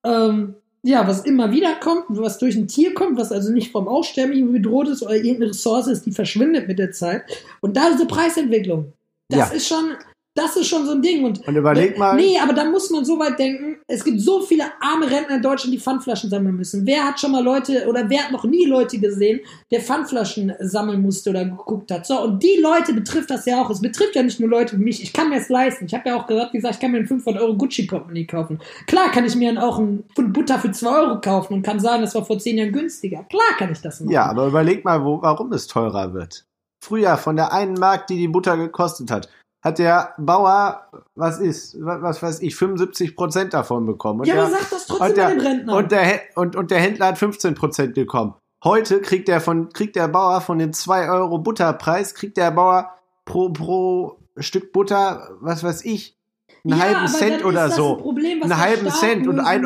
ähm, ja, was immer wieder kommt, was durch ein Tier kommt, was also nicht vom Aussterben bedroht ist oder irgendeine Ressource ist, die verschwindet mit der Zeit. Und da ist eine Preisentwicklung. Das Ja. ist schon, das ist schon so ein Ding. Und und überleg mal, Nee, aber da muss man so weit denken. Es gibt so viele arme Rentner in Deutschland, die Pfandflaschen sammeln müssen. Wer hat schon mal Leute oder wer hat noch nie Leute gesehen, der Pfandflaschen sammeln musste oder geguckt hat? So, und die Leute betrifft das ja auch. Es betrifft ja nicht nur Leute wie mich. Ich kann mir es leisten. Ich habe ja auch gesagt, wie gesagt, ich kann mir einen 500 Euro Gucci-Portemonnaie kaufen. Klar kann ich mir dann auch einen Pfund Butter für 2 Euro kaufen und kann sagen, das war vor 10 Jahren günstiger. Klar kann ich das machen. ja, aber überleg mal, wo, warum es teurer wird. Früher von der einen Mark, die die Butter gekostet hat, hat der Bauer, was ist, was, weiß ich, 75 Prozent davon bekommen. Und Ja, der, aber sag das trotzdem und der, bei den Rentnern. und, der, und, und der Händler hat 15 Prozent bekommen. Heute kriegt der von, kriegt der Bauer von dem 2 Euro Butterpreis, kriegt der Bauer pro, pro Stück Butter, was weiß ich, einen Ja, halben Cent oder ist das so. ein Problem, einen halben Cent und lösen 1,99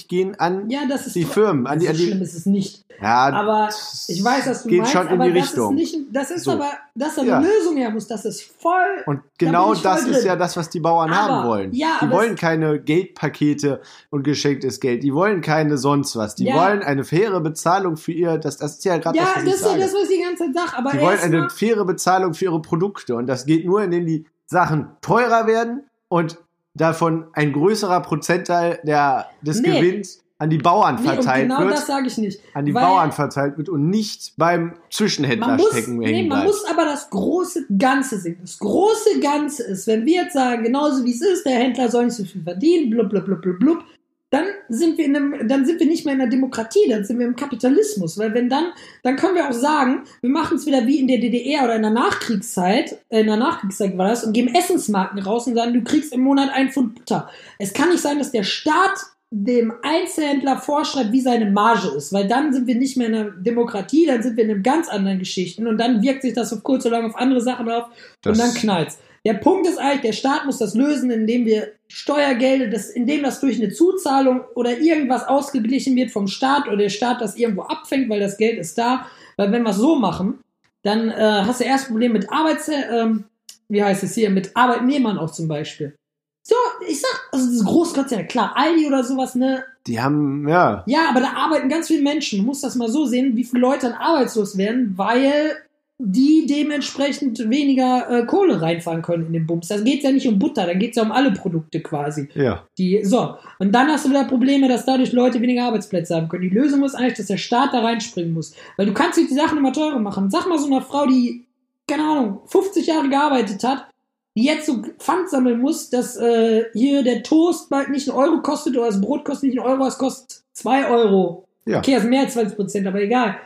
Euro gehen an Ja, das ist die Firmen, an die, an die, schlimm ist es nicht. ja, Aber das ich weiß, was du geht meinst, schon in die das Richtung. ist nicht, das ist So. aber, dass da eine Ja. Lösung her muss, das ist voll. Und genau voll das ist drin. ja das, was die Bauern Aber, haben wollen. ja, die wollen keine Geldpakete und geschenktes Geld. Die wollen keine sonst was. Die wollen eine faire Bezahlung für ihr, das, das ist ja gerade das, was das ich ist ja das, was ich die ganze Zeit sage. Aber die wollen eine faire Bezahlung für ihre Produkte. Und das geht nur, indem die Sachen teurer werden und davon ein größerer Prozentteil der, des Nee. Gewinns an die Bauern nee, verteilt genau wird. das sage ich nicht. an die Bauern verteilt wird und nicht beim Zwischenhändler man muss, stecken nee, man muss aber das große Ganze sehen. Das große Ganze ist, wenn wir jetzt sagen, genauso wie es ist, der Händler soll nicht so viel verdienen, blub, blub, blub, blub, blub, dann sind wir in einem, dann sind wir nicht mehr in der Demokratie, dann sind wir im Kapitalismus. Weil wenn dann, dann können wir auch sagen, wir machen es wieder wie in der DDR oder in der Nachkriegszeit, äh, in der Nachkriegszeit war das, und geben Essensmarken raus und sagen, du kriegst im Monat ein Pfund Butter. Es kann nicht sein, dass der Staat dem Einzelhändler vorschreibt, wie seine Marge ist, weil dann sind wir nicht mehr in der Demokratie, dann sind wir in einem ganz anderen Geschichten und dann wirkt sich das auf kurz oder lang auf andere Sachen auf Das- und dann knallt's. Der Punkt ist eigentlich, der Staat muss das lösen, indem wir Steuergelder, das, indem das durch eine Zuzahlung oder irgendwas ausgeglichen wird vom Staat oder der Staat das irgendwo abfängt, weil das Geld ist da. Weil wenn wir es so machen, dann äh, hast du erst ein Problem mit Arbeits, ähm, wie heißt es hier, mit Arbeitnehmern auch zum Beispiel. So, ich sag, also das Großkonzerne, klar, Aldi oder sowas, ne, Die haben, ja, ja, aber da arbeiten ganz viele Menschen. Du musst das mal so sehen, wie viele Leute dann arbeitslos werden, weil die dementsprechend weniger äh, Kohle reinfahren können in den Bums. Da geht ja nicht um Butter, da geht's ja um alle Produkte quasi. ja. Die, so. Und dann hast du wieder Probleme, dass dadurch Leute weniger Arbeitsplätze haben können. Die Lösung ist eigentlich, dass der Staat da reinspringen muss. Weil du kannst nicht die Sachen immer teurer machen. Sag mal so einer Frau, die, keine Ahnung, 50 Jahre gearbeitet hat, die jetzt so Pfand sammeln muss, dass äh, hier der Toast bald nicht einen Euro kostet oder das Brot kostet nicht einen Euro, es kostet 2 Euro. Ja. Okay, das ist mehr als 20 Prozent, aber egal.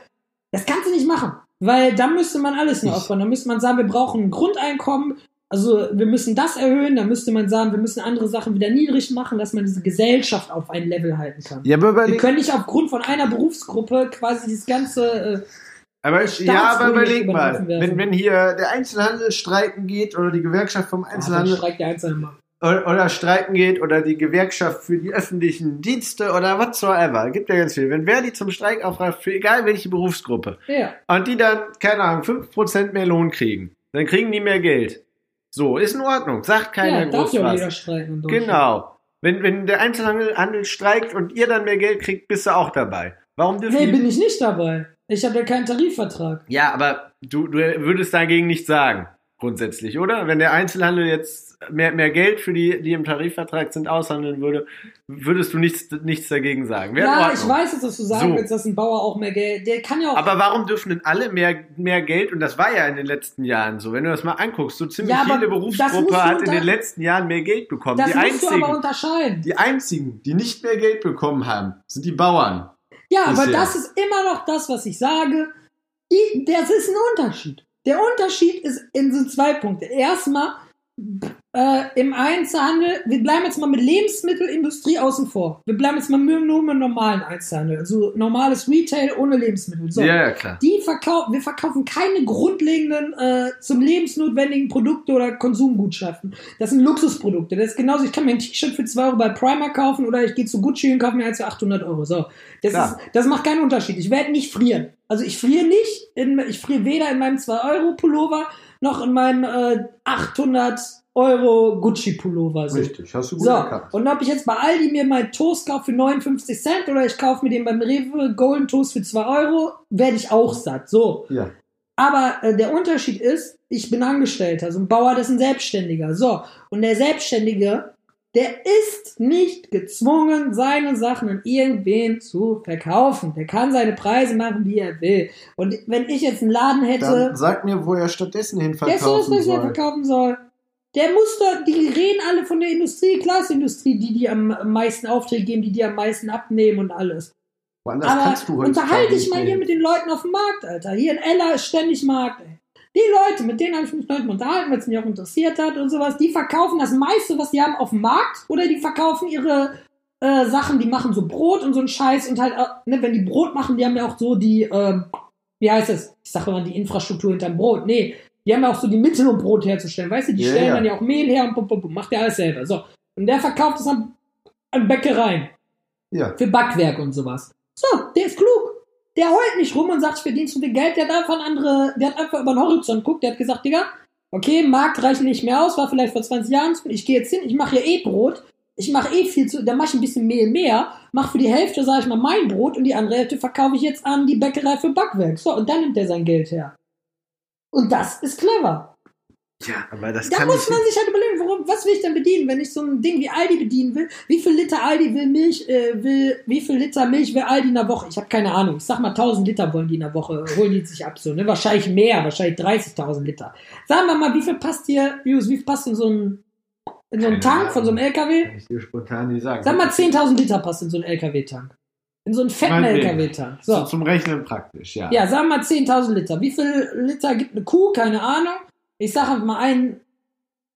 Das kannst du nicht machen. Weil dann müsste man alles nur aufbauen. Dann müsste man sagen, wir brauchen ein Grundeinkommen. Also wir müssen das erhöhen. Dann müsste man sagen, wir müssen andere Sachen wieder niedrig machen, dass man diese Gesellschaft auf ein Level halten kann. Ja, aber Wir können nicht aufgrund von einer Berufsgruppe quasi das ganze. Äh, aber, ich, ja, aber überleg mal, wenn, wenn hier der Einzelhandel streiken geht oder die Gewerkschaft vom Einzelhandel. Einzelhandel streikt der Einzelne mal. Oder, streiken geht oder die Gewerkschaft für die öffentlichen Dienste oder whatsoever, gibt ja ganz viel. Wenn wer die zum Streik aufruft, für egal welche Berufsgruppe, Ja. und die dann, keine Ahnung, 5% mehr Lohn kriegen, dann kriegen die mehr Geld. So, ist in Ordnung, sagt keiner ja, darf ja jeder streiken. Genau. Wenn, wenn der Einzelhandel Handel streikt und ihr dann mehr Geld kriegt, bist du auch dabei. Warum dürfen Nee, bin ich nicht dabei. Ich habe ja keinen Tarifvertrag. Ja, aber du, du würdest dagegen nichts sagen, grundsätzlich, oder? Wenn der Einzelhandel jetzt mehr, mehr Geld für die, die im Tarifvertrag sind, aushandeln würde, würdest du nichts, nichts dagegen sagen. Wäre Ja, ich weiß jetzt, dass du sagen So. willst, dass ein Bauer auch mehr Geld. Der kann ja auch. Aber warum dürfen denn alle mehr, mehr Geld? Und das war ja in den letzten Jahren so. Wenn du das mal anguckst, so ziemlich Ja, jede Berufsgruppe hat in den letzten Jahren mehr Geld bekommen. das die musst du aber einzigen, unterscheiden. die einzigen, die nicht mehr Geld bekommen haben, sind die Bauern. Ja, aber das ist immer noch das, was ich sage. Die, das ist ein Unterschied. Der Unterschied ist in so zwei Punkte. Erstmal, äh, im Einzelhandel, wir bleiben jetzt mal mit Lebensmittelindustrie außen vor. Wir bleiben jetzt mal nur mit normalen Einzelhandel. Also normales Retail ohne Lebensmittel. So. Ja, ja, klar. Die verkaufen, wir verkaufen keine grundlegenden äh, zum lebensnotwendigen Produkte oder Konsumgutschaften. Das sind Luxusprodukte. Das ist genauso, ich kann mir ein T-Shirt für 2 Euro bei Primark kaufen oder ich gehe zu Gucci und kaufe mir eins für 800 Euro. So, das, ist, das macht keinen Unterschied. Ich werde nicht frieren. Also ich friere nicht, in, ich friere weder in meinem 2 Euro Pullover noch in meinem äh, 800 Euro Gucci Pullover. So. Richtig, hast du gut So, erkannt. und ob ich jetzt bei Aldi mir meinen Toast kaufe für 59 Cent oder ich kaufe mir den beim Rewe Golden Toast für 2 Euro, werde ich auch satt. So. Ja. Aber äh, der Unterschied ist, ich bin Angestellter, so ein Bauer, das ist ein Selbstständiger. So. Und der Selbstständige, der ist nicht gezwungen, seine Sachen an irgendwen zu verkaufen. Der kann seine Preise machen, wie er will. Und wenn ich jetzt einen Laden hätte, Dann sag mir, wo er stattdessen hin der ist so, verkaufen was er soll. verkaufen soll. Der muss doch, die reden alle von der Industrie, Glasindustrie, die die am meisten Aufträge geben, die die am meisten abnehmen und alles. Woanders Aber kannst du heutzutage unterhalte dich nicht mal hier mit den Leuten auf dem Markt, Alter. Hier in Ella ist ständig Markt, ey. Die Leute, mit denen habe ich mich neulich unterhalten, weil es mich auch interessiert hat und sowas, die verkaufen das meiste, was sie haben, auf dem Markt oder die verkaufen ihre äh, Sachen, die machen so Brot und so einen Scheiß und halt, äh, ne, wenn die Brot machen, die haben ja auch so die, ähm, wie heißt es? Ich sage immer die Infrastruktur hinterm Brot. Nee, die haben ja auch so die Mittel, um Brot herzustellen. Weißt du, die Ja, stellen dann ja auch Mehl her und pum, pum, pum, macht ja alles selber. So. Und der verkauft es an, an Bäckereien Ja, für Backwerk und sowas. So, der ist klug. Der heult nicht rum und sagt, ich verdiene so viel Geld. Der hat einfach ein andere, der hat einfach über den Horizont geguckt. Der hat gesagt, Digga, okay, Markt reicht nicht mehr aus, war vielleicht vor 20 Jahren. Ich gehe jetzt hin, ich mache hier eh Brot. Ich mache eh viel zu, dann mache ich ein bisschen Mehl mehr, mache für die Hälfte, sage ich mal, mein Brot und die andere Hälfte verkaufe ich jetzt an die Bäckerei für Backwerk. So, und dann nimmt er sein Geld her. Und das ist clever. Ja, aber das Da kann muss man sich halt überlegen, worum, was will ich denn bedienen, wenn ich so ein Ding wie Aldi bedienen will? Wie viel Liter Aldi will Milch, äh, will, wie viel Liter Milch will Aldi in der Woche? Ich habe keine Ahnung. Ich sag mal 1000 Liter wollen die in der Woche, holen die sich ab so, ne? Wahrscheinlich mehr, wahrscheinlich 30.000 Liter. Sagen wir mal, wie viel passt hier, Jus, wie viel passt in so ein, In so einen Tank von so einem LKW? Kann ich dir spontan nicht sagen. Sag mal, 10.000 Liter passt in so einen LKW-Tank. In so einen fetten. LKW-Tank. So. So. zum Rechnen praktisch, ja. Ja, sagen wir mal 10.000 Liter. Wie viel Liter gibt eine Kuh? Keine Ahnung. Ich sage einfach mal einen.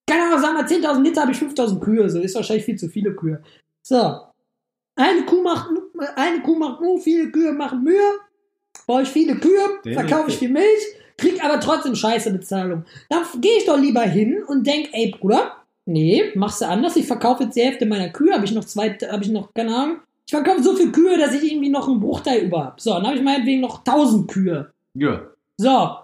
Keine Ahnung, sagen wir 10.000 Liter habe ich 5.000 Kühe. So ist wahrscheinlich viel zu viele Kühe. So. Eine Kuh macht, eine Kuh macht Mu, viele Kühe machen Mühe. Baue ich viele Kühe, verkaufe ich viel Milch, krieg aber trotzdem scheiße Bezahlung. Dann gehe ich doch lieber hin und denk, ey Bruder, nee, machst du anders. Ich verkaufe jetzt die Hälfte meiner Kühe, habe ich noch zwei, habe ich noch, keine Ahnung. Ich verkaufe so viele Kühe, dass ich irgendwie noch einen Bruchteil über habe. So, dann habe ich meinetwegen noch 1000 Kühe. ja. So.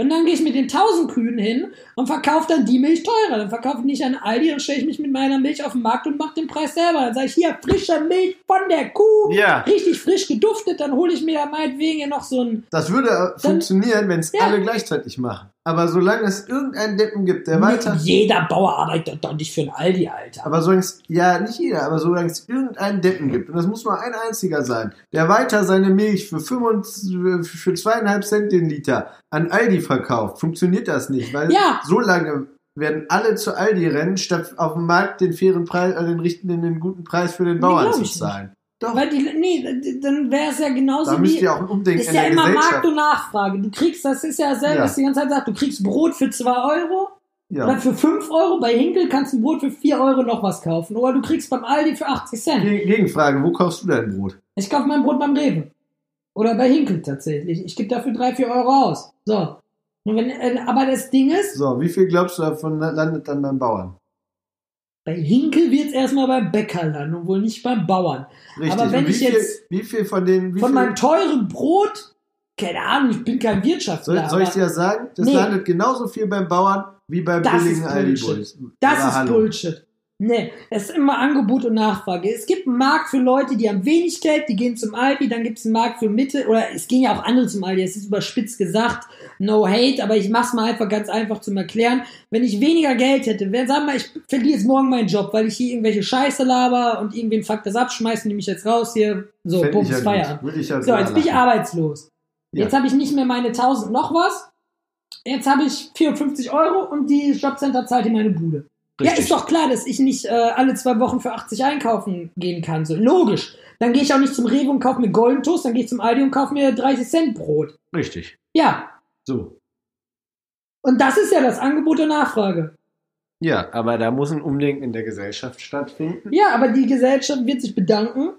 Und dann gehe ich mit den 1000 Kühen hin und verkaufe dann die Milch teurer. Dann verkaufe ich nicht an Aldi, dann stelle ich mich mit meiner Milch auf den Markt und mache den Preis selber. Dann sage ich, hier, frische Milch von der Kuh. Ja. Richtig frisch geduftet. Dann hole ich mir da meinetwegen noch so ein... Das würde äh, funktionieren, wenn es Ja. alle gleichzeitig machen. Aber solange es irgendeinen Deppen gibt, der weiter. Jeder Bauer arbeitet doch nicht für ein Aldi, Alter. Aber solange es, ja, nicht jeder, aber solange es irgendeinen Deppen gibt, und das muss nur ein einziger sein, der weiter seine Milch für, 25, für zweieinhalb Cent den Liter an Aldi verkauft, funktioniert das nicht, weil Ja. So lange werden alle zu Aldi rennen, statt auf dem Markt den fairen Preis, äh, den richtigen, den guten Preis für den Bauern zu zahlen. Doch, Weil die, nee, dann wäre es ja genauso da wie... ihr auch ein Umdenken ist in ja der immer. Markt und Nachfrage. Du kriegst, das ist ja selber, Ja. was die ganze Zeit sagt, du kriegst Brot für 2 Euro ja. oder für 5 Euro. Bei Hinkel kannst du ein Brot für 4 Euro noch was kaufen. Oder du kriegst beim Aldi für 80 Cent. Ge- Gegenfrage, wo kaufst du dein Brot? Ich kaufe mein Brot beim Rewe. Oder bei Hinkel tatsächlich. Ich gebe dafür 3, 4 Euro aus. So. Wenn, äh, aber das Ding ist, So, wie viel glaubst du davon landet dann beim Bauern? bei Hinkel wird es erstmal beim Bäcker landen und wohl nicht beim Bauern. Richtig. Aber wenn ich viel, jetzt wie viel von den, Von viel, meinem teuren Brot, keine Ahnung, ich bin kein soll, Wirtschaftler. soll ich aber dir sagen? Das Nee. landet genauso viel beim Bauern wie beim Das billigen ist Aldi Bullshit. Bulls. Das ist hallo. Bullshit. Nee, es ist immer Angebot und Nachfrage. Es gibt einen Markt für Leute, die haben wenig Geld, die gehen zum Aldi, dann gibt es einen Markt für Mitte, oder es gehen ja auch andere zum Aldi, es ist überspitzt gesagt, no hate, aber ich mach's mal einfach ganz einfach zum Erklären. Wenn ich weniger Geld hätte, wenn, wir mal, ich verliere jetzt morgen meinen Job, weil ich hier irgendwelche Scheiße laber und irgendwen fuckt das ab, schmeißen die mich jetzt raus hier, so, Fänd Bums, ich ja ich So, jetzt bin ich arbeitslos. Ja. Jetzt habe ich nicht mehr meine 1000 noch was. Jetzt habe ich 54 Euro und die Jobcenter zahlt in meine Bude. Ja, Richtig. ist doch klar, dass ich nicht äh, alle zwei Wochen für 80 einkaufen gehen kann. So, logisch. Dann gehe ich auch nicht zum Rewe und kaufe mir Golden Toast, dann gehe ich zum Aldi und kaufe mir 30 Cent Brot. Richtig. Ja, So. und das ist ja das Angebot und Nachfrage. Ja, aber da muss ein Umdenken in der Gesellschaft stattfinden. Ja, aber die Gesellschaft wird sich bedanken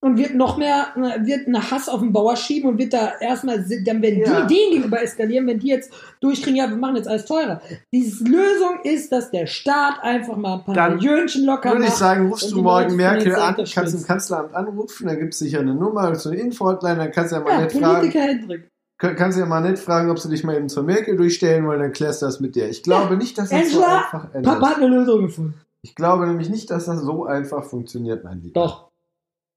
und wird noch mehr, äh, wird einen Hass auf den Bauer schieben und wird da erstmal, dann werden Ja. die denen gegenüber eskalieren, wenn die jetzt durchkriegen, ja, wir machen jetzt alles teurer. Die Lösung ist, dass der Staat einfach mal ein paar Dann Millionchen locker Würde ich sagen, rufst du morgen Merkel an, kannst im. Kanzleramt anrufen, da gibt es sicher eine Nummer, so eine Info-Hotline, dann kannst du ja mal Ja, nett fragen, Politiker Hendrik. kann- kannst du ja mal nett fragen, ob sie dich mal eben zur Merkel durchstellen wollen, dann klärst du das mit der. Ich glaube nicht, dass das so einfach endet. Papa hat eine Lösung gefunden. Ich glaube nämlich nicht, dass das so einfach funktioniert, mein Lieber. Doch.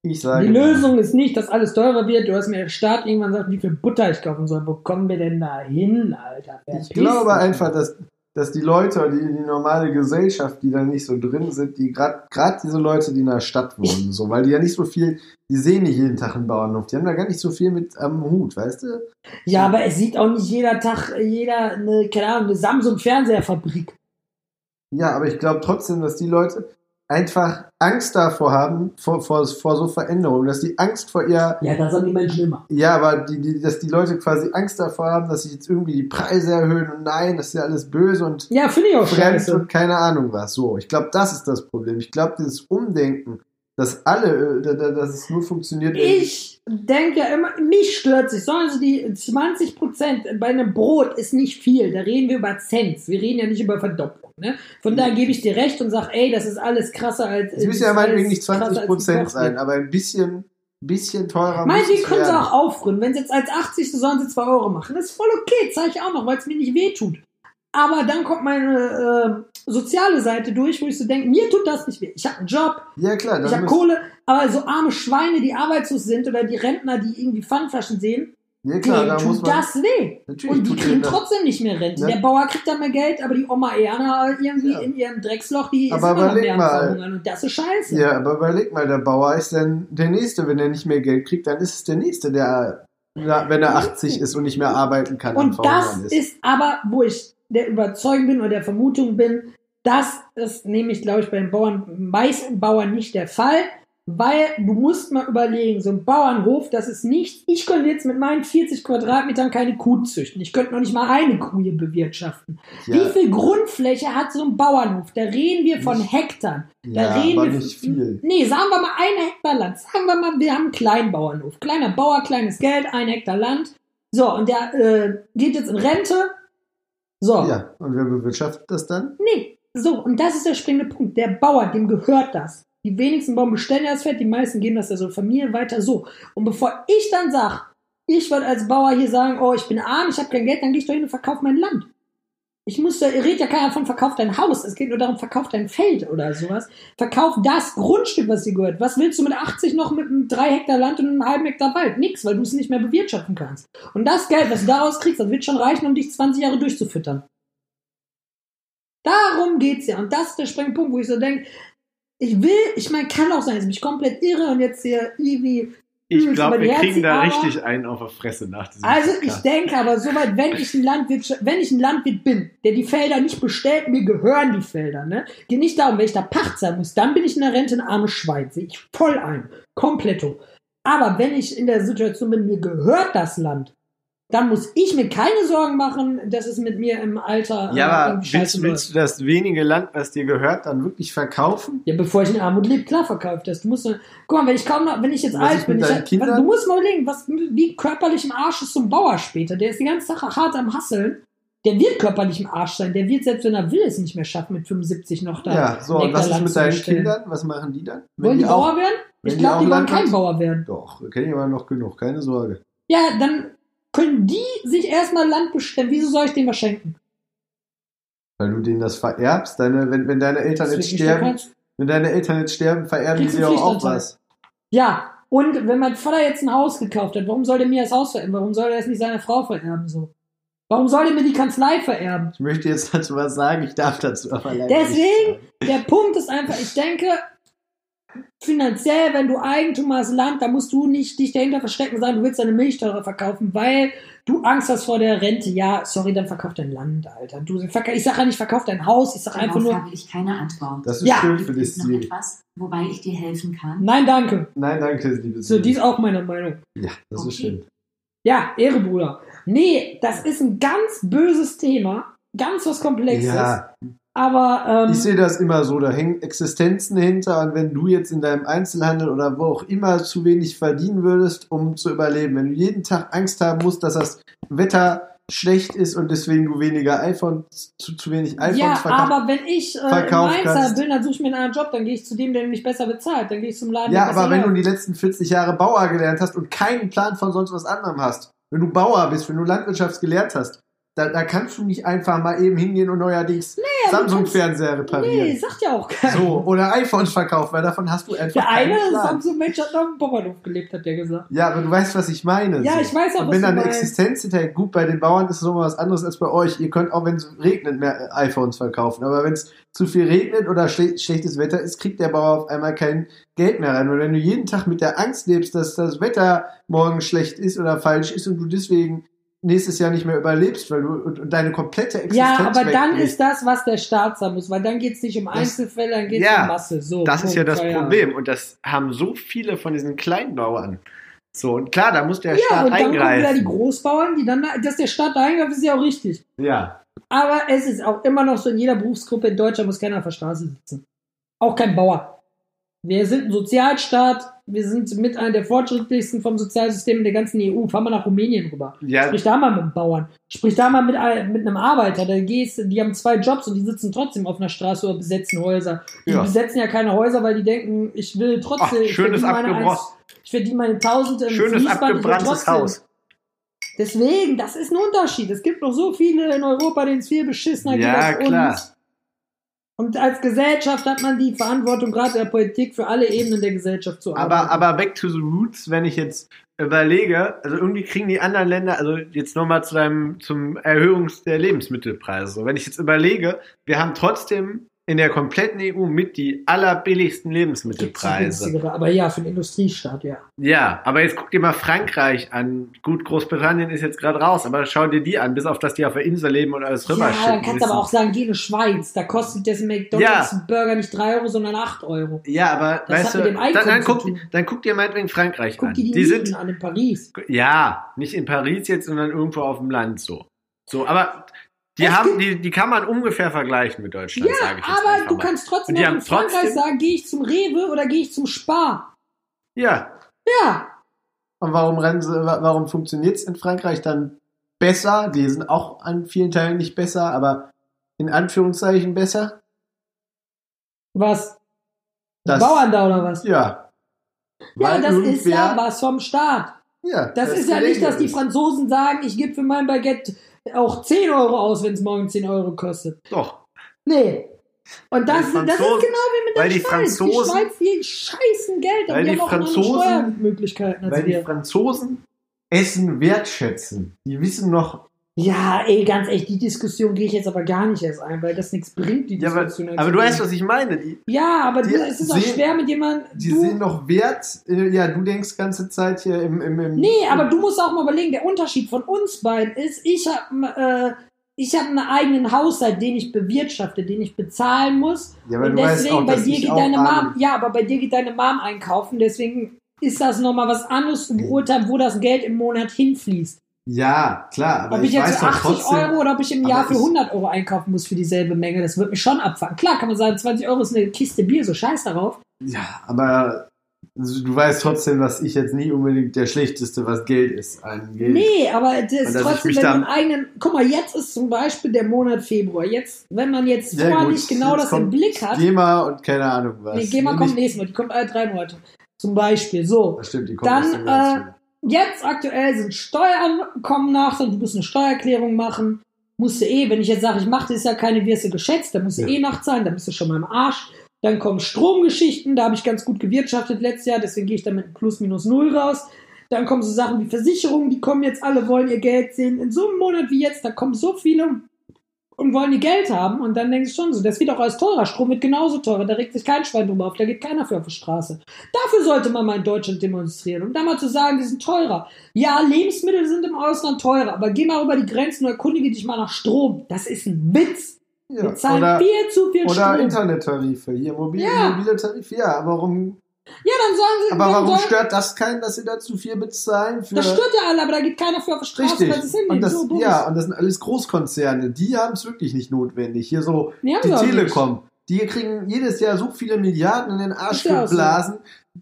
Ich sage Die. Lösung ist nicht, dass alles teurer wird, du hast mir der Staat irgendwann sagt, wie viel Butter ich kaufen soll. Wo kommen wir denn da hin, Alter? Ich Verpiss glaube dich. einfach, dass, dass die Leute, die, die normale Gesellschaft, die da nicht so drin sind, die gerade gerade diese Leute, die in der Stadt wohnen, so, weil die ja nicht so viel, die sehen nicht jeden Tag einen Bauernhof, die haben da gar nicht so viel mit am Hut, weißt du? Ja, aber es sieht auch nicht jeder Tag jeder eine, keine Ahnung, eine Samsung-Fernseherfabrik. Ja, aber ich glaube trotzdem, dass die Leute einfach Angst davor haben, vor, vor, vor so Veränderungen, dass die Angst vor ihr, Ja, das haben die Menschen immer. ja, aber die, die, dass die Leute quasi Angst davor haben, dass sich jetzt irgendwie die Preise erhöhen und nein, das ist ja alles böse und Ja, finde ich auch fremd scheiße. und keine Ahnung was. So, ich glaube, das ist das Problem. Ich glaube, dieses Umdenken, dass alle, äh, da- da- dass es nur funktioniert. Ich denke ja immer, mich stört sich. Sollen sie die 20 Prozent bei einem Brot ist nicht viel. Da reden wir über Cents. Wir reden ja nicht über Verdopplung. Ne? Von daher gebe ich dir recht und sag, ey, das ist alles krasser als. Es müssen ja meinetwegen nicht krasser, 20 als Prozent sein, aber ein bisschen, bisschen teurer Meinetwegen können sie auch aufrühren. Wenn sie jetzt als 80, so sollen sie 2 Euro machen. Das ist voll okay, zeige ich auch noch, weil es mir nicht weh tut. Aber dann kommt meine äh, soziale Seite durch, wo ich so denke, mir tut das nicht weh. Ich habe einen Job, Ja, klar. ich habe Kohle, aber so arme Schweine, die arbeitslos sind oder die Rentner, die irgendwie Pfandflaschen sehen, Ja, klar, denen tut das weh. Natürlich Und die kriegen trotzdem nicht mehr Rente. Ja. Der Bauer kriegt dann mehr Geld, aber die Oma Erna irgendwie Ja. in ihrem Drecksloch, die ist Aber immer noch überleg mehr mal. Und das ist scheiße. Ja, aber überleg mal, der Bauer ist dann der Nächste. Wenn er nicht mehr Geld kriegt, dann ist es der Nächste, der, wenn er 80 ist und nicht mehr arbeiten kann, Und das Verhungern ist aber, wo ich der Überzeugung bin oder der Vermutung bin, Das ist nämlich, glaube ich, bei den Bauern, meisten Bauern nicht der Fall. Weil du musst mal überlegen, so ein Bauernhof, das ist nicht, ich könnte jetzt mit meinen 40 Quadratmetern keine Kuh züchten. Ich könnte noch nicht mal eine Kuh hier bewirtschaften. Ja. Wie viel Grundfläche hat so ein Bauernhof? Da reden wir von Hektar. Da Ja, reden aber wir nicht viel. Nee, sagen wir mal ein Hektar Land. Sagen wir mal, wir haben einen kleinen Bauernhof. Kleiner Bauer, kleines Geld, ein Hektar Land. So, und der äh, geht jetzt in Rente. So. Ja, und wer bewirtschaftet das dann? Nee, so, und das ist der springende Punkt. Der Bauer, dem gehört das. Die wenigsten Bauern bestellen das Fett, die meisten geben das ja so Familie weiter so. Und bevor ich dann sag, ich würde als Bauer hier sagen, oh, ich bin arm, ich habe kein Geld, dann gehe ich doch hin und verkaufe mein Land. Ich muss, da redet ja keiner von verkauf dein Haus, es geht nur darum, verkauf dein Feld oder sowas. Verkauf das Grundstück, was dir gehört. Was willst du mit 80 noch mit einem 3 Hektar Land und einem halben Hektar Wald? Nix, weil du es nicht mehr bewirtschaften kannst. Und das Geld, was du daraus kriegst, das wird schon reichen, um dich 20 Jahre durchzufüttern. Darum geht's ja. Und das ist der springende Punkt, wo ich so denke, ich will, ich meine, kann auch sein, dass ich mich komplett irre und jetzt hier irgendwie. Ich Hm, glaube, wir kriegen da aber- richtig einen auf der Fresse nach diesem Also ich Podcast. denke aber soweit, wenn ich ein Landwirt, wenn ich ein Landwirt bin, der die Felder nicht bestellt, mir gehören die Felder, ne? Geht nicht darum, wenn ich da Pacht sein muss, dann bin ich in der Rente ein armes Schwein, sehe ich voll ein. Kompletto. Aber wenn ich in der Situation bin, mir gehört das Land, dann muss ich mir keine Sorgen machen, dass es mit mir im Alter äh, Ja, aber willst, willst du das wenige Land, was dir gehört, dann wirklich verkaufen? Ja, bevor ich in Armut lebe, klar verkauft das. Du musst, nur- guck mal, wenn ich kaum noch, wenn ich jetzt Was alt bin, ich, du musst mal überlegen, was, wie körperlich im Arsch ist so ein Bauer später. Der ist die ganze Sache hart am Hasseln. Der wird körperlich im Arsch sein. Der wird selbst wenn er will es nicht mehr schaffen, mit 75 noch da. Ja, so, und was ist mit deinen. Kindern? Was machen die dann? Wenn Wollen die auch- Bauer werden? wenn Ich die glaube, auch die wollen kein Bauer werden. Doch, kenne ich aber noch genug, keine Sorge. Ja, dann können die sich erstmal Land bestellen. Wieso soll ich denen was schenken? Weil du denen das vererbst, deine, wenn, wenn deine Eltern Das jetzt nicht sterben, wenn deine Eltern jetzt sterben, vererben Kriegst dir auch, was. Ja, und wenn mein Vater jetzt ein Haus gekauft hat, warum soll der mir das Haus vererben? Warum soll er das nicht seiner Frau vererben so? Warum soll der mir die Kanzlei vererben? Ich möchte jetzt dazu was sagen, ich darf dazu aber leider nicht Deswegen, sagen. der Punkt ist einfach, ich denke, finanziell, wenn du Eigentum hast, Land, da musst du nicht dich dahinter verstecken und sagen, du willst deine Milch teurer verkaufen, weil du Angst hast vor der Rente. Ja, sorry, dann verkauf dein Land, Alter. Du, ich sage ja nicht, verkauf dein Haus, ich sage einfach nur, habe ich keine Antwort. Das ist Ja. schön für dich, noch Siri. etwas, wobei ich dir helfen kann? nein, danke. Nein, danke, liebe So, die ist auch meine Meinung. Ja, das ist Okay. schön. Ja, Ehre, Bruder. Nee, das ist ein ganz böses Thema. Ganz was Komplexes. Ja, Aber, ähm, ich sehe das immer so, da hängen Existenzen hinter und wenn du jetzt in deinem Einzelhandel oder wo auch immer zu wenig verdienen würdest, um zu überleben, wenn du jeden Tag Angst haben musst, dass das Wetter schlecht ist und deswegen du weniger iPhones, zu, zu wenig iPhones ja, verkaufst. aber wenn ich äh, Mainzer bin, dann suche ich mir einen anderen Job, dann gehe ich zu dem, der mich besser bezahlt. Dann gehe ich zum Laden, Ja, aber wenn du läuft. die letzten 40 Jahre Bauer gelernt hast und keinen Plan von sonst was anderem hast, wenn du Bauer bist, wenn du Landwirtschaft gelernt hast, da, da kannst du nicht einfach mal eben hingehen und neuerdings du Samsung-Fernseher reparieren. Nee, sagt ja auch keiner. So, oder iPhones verkaufen, weil davon hast du einfach Der eine. Samsung-Mensch hat noch im Bauernhof gelebt, hat der gesagt. Ja, aber du weißt, was ich meine. Ja, so. ich weiß auch, Und was wenn. Existenz hinterhält, gut, bei den Bauern ist es nochmal was anderes als bei euch. Ihr könnt auch, wenn es regnet, mehr iPhones verkaufen. Aber wenn es zu viel regnet oder schle schlechtes Wetter ist, kriegt der Bauer auf einmal kein Geld mehr rein. Und wenn du jeden Tag mit der Angst lebst, dass das Wetter morgen schlecht ist oder falsch ist und du deswegen nächstes Jahr nicht mehr überlebst, weil du deine komplette Existenz Ja, aber dann wegbricht. ist das, was der Staat sagen muss, weil dann geht es nicht um Das- Einzelfälle, dann geht es Ja, um Masse. So, Das ist Punkt, ja das Feierabend. Problem. Und das haben so viele von diesen Kleinbauern. So, und klar, da muss der Ja, Staat und dann kommen wieder die eingreifen. Großbauern, die dann, dass der Staat da eingreift, ist ja auch richtig. Ja. Aber es ist auch immer noch so, in jeder Berufsgruppe in Deutschland muss keiner auf der Straße sitzen. Auch kein Bauer. Wir sind ein Sozialstaat, wir sind mit einer der fortschrittlichsten vom Sozialsystem in der ganzen EU. Fahr mal nach Rumänien rüber. Ja, Sprich da mal mit einem Bauern. Sprich da mal mit, mit einem Arbeiter. Da gehst, die haben zwei Jobs und die sitzen trotzdem auf einer Straße oder besetzen Häuser. Die Ja. besetzen ja keine Häuser, weil die denken, ich will trotzdem. Ach, ich schönes verdiene meine abgebrochen. eins- Ich verdiene meine Tausende im schönes Fließband, ich abgebranntes Haus. Deswegen, das ist ein Unterschied. Es gibt noch so viele in Europa, denen es viel beschissener geht Ja, als klar. uns. Und als Gesellschaft hat man die Verantwortung, gerade der Politik, für alle Ebenen der Gesellschaft zu arbeiten. Aber, aber back to the roots, wenn ich jetzt überlege, also irgendwie kriegen die anderen Länder, also jetzt nochmal zu deinem, zum Erhöhung der Lebensmittelpreise. So, wenn ich jetzt überlege, wir haben trotzdem in der kompletten EU mit die allerbilligsten Lebensmittelpreise. aber ja, für den Industriestaat, ja. Ja, aber jetzt guck dir mal Frankreich an. Gut, Großbritannien ist jetzt gerade raus, aber schau dir die an, bis auf dass die auf der Insel leben und alles Ja, rüberschicken. dann kannst du aber auch sagen, geh in die Schweiz. Da kostet das McDonalds Ja. ein Burger nicht 3 Euro, sondern 8 Euro. Ja, aber Das weißt du, dann, dann, guck, dann guck dir meinetwegen Frankreich Guck an. dir die, Die sind an in Paris. Ja, nicht in Paris jetzt, sondern irgendwo auf dem Land so. So, aber die Es haben, die, die kann man ungefähr vergleichen mit Deutschland, Ja, sage ich jetzt aber du mal. kannst trotzdem in Frankreich trotzdem- sagen, gehe ich zum Rewe oder gehe ich zum Spar. Ja, Ja, Und warum, rennen sie, wa- warum funktioniert es in Frankreich dann besser? Die sind auch an vielen Teilen nicht besser, aber in Anführungszeichen besser. was? Die Das- Bauern da oder was? Ja. Ja, Weil das ist ja was vom Staat. ja, Das, ist ja nicht, dass die Franzosen sagen, ich gebe für mein Baguette auch 10 Euro aus, wenn es morgen 10 Euro kostet. doch. Nee. Und das, Die das ist genau wie mit der weil die Schweiz. Franzosen- die Schweiz, die scheißen Geld, aber Weil die, die haben auch andere Franzosen- Steuermöglichkeiten Weil die. Franzosen Essen wertschätzen. Die wissen noch, Ja, ey, ganz echt, die Diskussion gehe ich jetzt aber gar nicht erst ein, weil das nichts bringt, die ja, aber, Diskussion. aber du weißt, was ich meine. Die, Ja, aber Die du, es ist auch sehen- schwer mit jemandem. die Du, sehen noch Wert. Ja, du denkst ganze Zeit hier im. im, im nee, aber du musst auch mal überlegen, der Unterschied von uns beiden ist, ich habe äh, ich hab einen eigenen Haushalt, den ich bewirtschafte, den ich bezahlen muss. Ja, aber und du weißt deswegen, auch, bei dir geht deine Mom, ja, aber bei dir geht deine Mom einkaufen, deswegen ist das nochmal was anderes zu beurteilen, wo das Geld im Monat hinfließt. Ja, klar, aber ob ich, ich, jetzt weiß für doch 80 trotzdem. Euro oder ob ich im Jahr für ich- 100 Euro einkaufen muss für dieselbe Menge, das wird mich schon abfangen. Klar kann man sagen, 20 Euro ist eine Kiste Bier, so scheiß darauf. Ja, aber du weißt trotzdem, dass ich jetzt nie unbedingt der Schlechteste, was Geld ist. An Geld. Nee, aber das ist trotzdem, wenn man eigenen. Guck mal, jetzt ist zum Beispiel der Monat Februar. Jetzt, wenn man jetzt Ja, vorher gut, nicht genau das im Blick hat. GEMA und keine Ahnung was. Nee, GEMA Nicht- kommt nächstes Mal, die kommt alle drei Monate. Zum Beispiel. So. Das stimmt, die kommt Dann, äh, Jetzt aktuell sind Steuern kommen nach, und du musst eine Steuererklärung machen. Musst du eh, wenn ich jetzt sage, ich mache das ja keine, wirst du geschätzt, dann musst du Ja. eh nachzahlen, dann bist du schon mal im Arsch. Dann kommen Stromgeschichten, da habe ich ganz gut gewirtschaftet letztes Jahr, deswegen gehe ich da mit plus minus null raus. Dann kommen so Sachen wie Versicherungen, die kommen jetzt alle, wollen ihr Geld sehen. In so einem Monat wie jetzt, da kommen so viele und wollen ihr Geld haben. Und dann denkst du schon so, das wird auch alles teurer. Strom wird genauso teurer. Da regt sich kein Schwein drüber auf. Da geht keiner für auf die Straße. Dafür sollte man mal in Deutschland demonstrieren. Und da mal zu sagen, die sind teurer. Ja, Lebensmittel sind im Ausland teurer. Aber geh mal über die Grenzen und erkundige dich mal nach Strom. Das ist ein Witz. Ja, Wir zahlen oder viel zu viel oder Strom. Internettarife, hier mobil, Ja. mobile Tarife. Ja, warum, Ja, dann sollen sie. aber warum sollen, stört das keinen, dass sie da zu viel bezahlen? Für das stört ja alle, aber da geht keiner für auf die Straße, Richtig. weil sie es hinnehmen. Und das, so ja, und das sind alles Großkonzerne. Die haben es wirklich nicht notwendig. Hier so die sie auch nicht. Telekom. Die kriegen jedes Jahr so viele Milliarden in den Arsch auch so.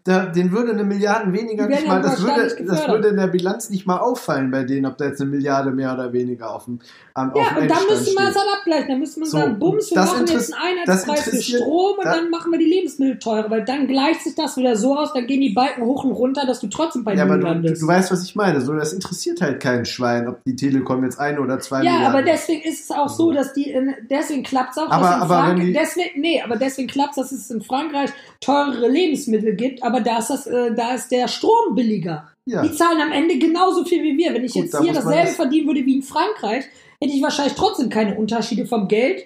Da, den würde eine Milliarde weniger nicht mal, das würde, das würde in der Bilanz nicht mal auffallen bei denen, ob da jetzt eine Milliarde mehr oder weniger auf dem, am, auf Ja, dem und dann müsste man es halt abgleichen. Dann müsste man So, sagen, Bums, wir machen jetzt einen Einheitspreis für Strom und da- dann machen wir die Lebensmittel teurer, weil dann gleicht sich das wieder so aus, dann gehen die Balken hoch und runter, dass du trotzdem bei Ja, aber Null du, du, landest. du weißt, was ich meine. So, das interessiert halt keinen Schwein, ob die Telekom jetzt eine oder zwei ja, Milliarden. aber deswegen ist es auch so, dass die, in, deswegen klappt es auch, Aber- dass in aber die- deswegen, nee, aber deswegen klappt dass es in Frankreich teurere Lebensmittel gibt, aber da ist das, äh, da ist der Strom billiger. ja. Die zahlen am Ende genauso viel wie wir. Wenn ich Gut, jetzt da hier dasselbe das- verdienen würde wie in Frankreich, hätte ich wahrscheinlich trotzdem keine Unterschiede vom Geld,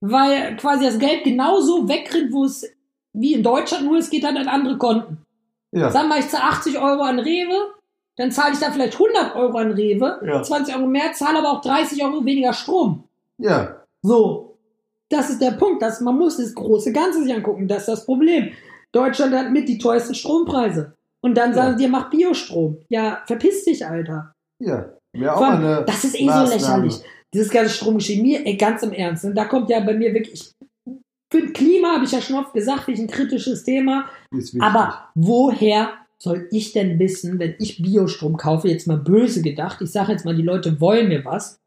weil quasi das Geld genauso wegrennt, wo es wie in Deutschland, nur es geht dann an andere Konten. ja. Sagen wir, ich zahle 80 Euro an Rewe, dann zahle ich da vielleicht 100 Euro an Rewe, Ja. 20 Euro mehr, zahle aber auch 30 Euro weniger Strom. ja. So. Das ist der Punkt, dass man muss das große Ganze sich angucken. Das ist das Problem. Deutschland hat mit die teuersten Strompreise. Und dann sagen Ja. sie, mach Biostrom. Ja, verpiss dich, Alter. Ja. Wäre auch Vor allem, eine das ist eh so Maßnahme. lächerlich. Dieses ganze Stromgeschehen. Mir, ey, ganz im Ernst. Und da kommt ja bei mir wirklich, ich, für Klima habe ich ja schon oft gesagt, ich ein kritisches Thema. Aber woher soll ich denn wissen, wenn ich Biostrom kaufe, jetzt mal böse gedacht, ich sage jetzt mal, die Leute wollen mir was,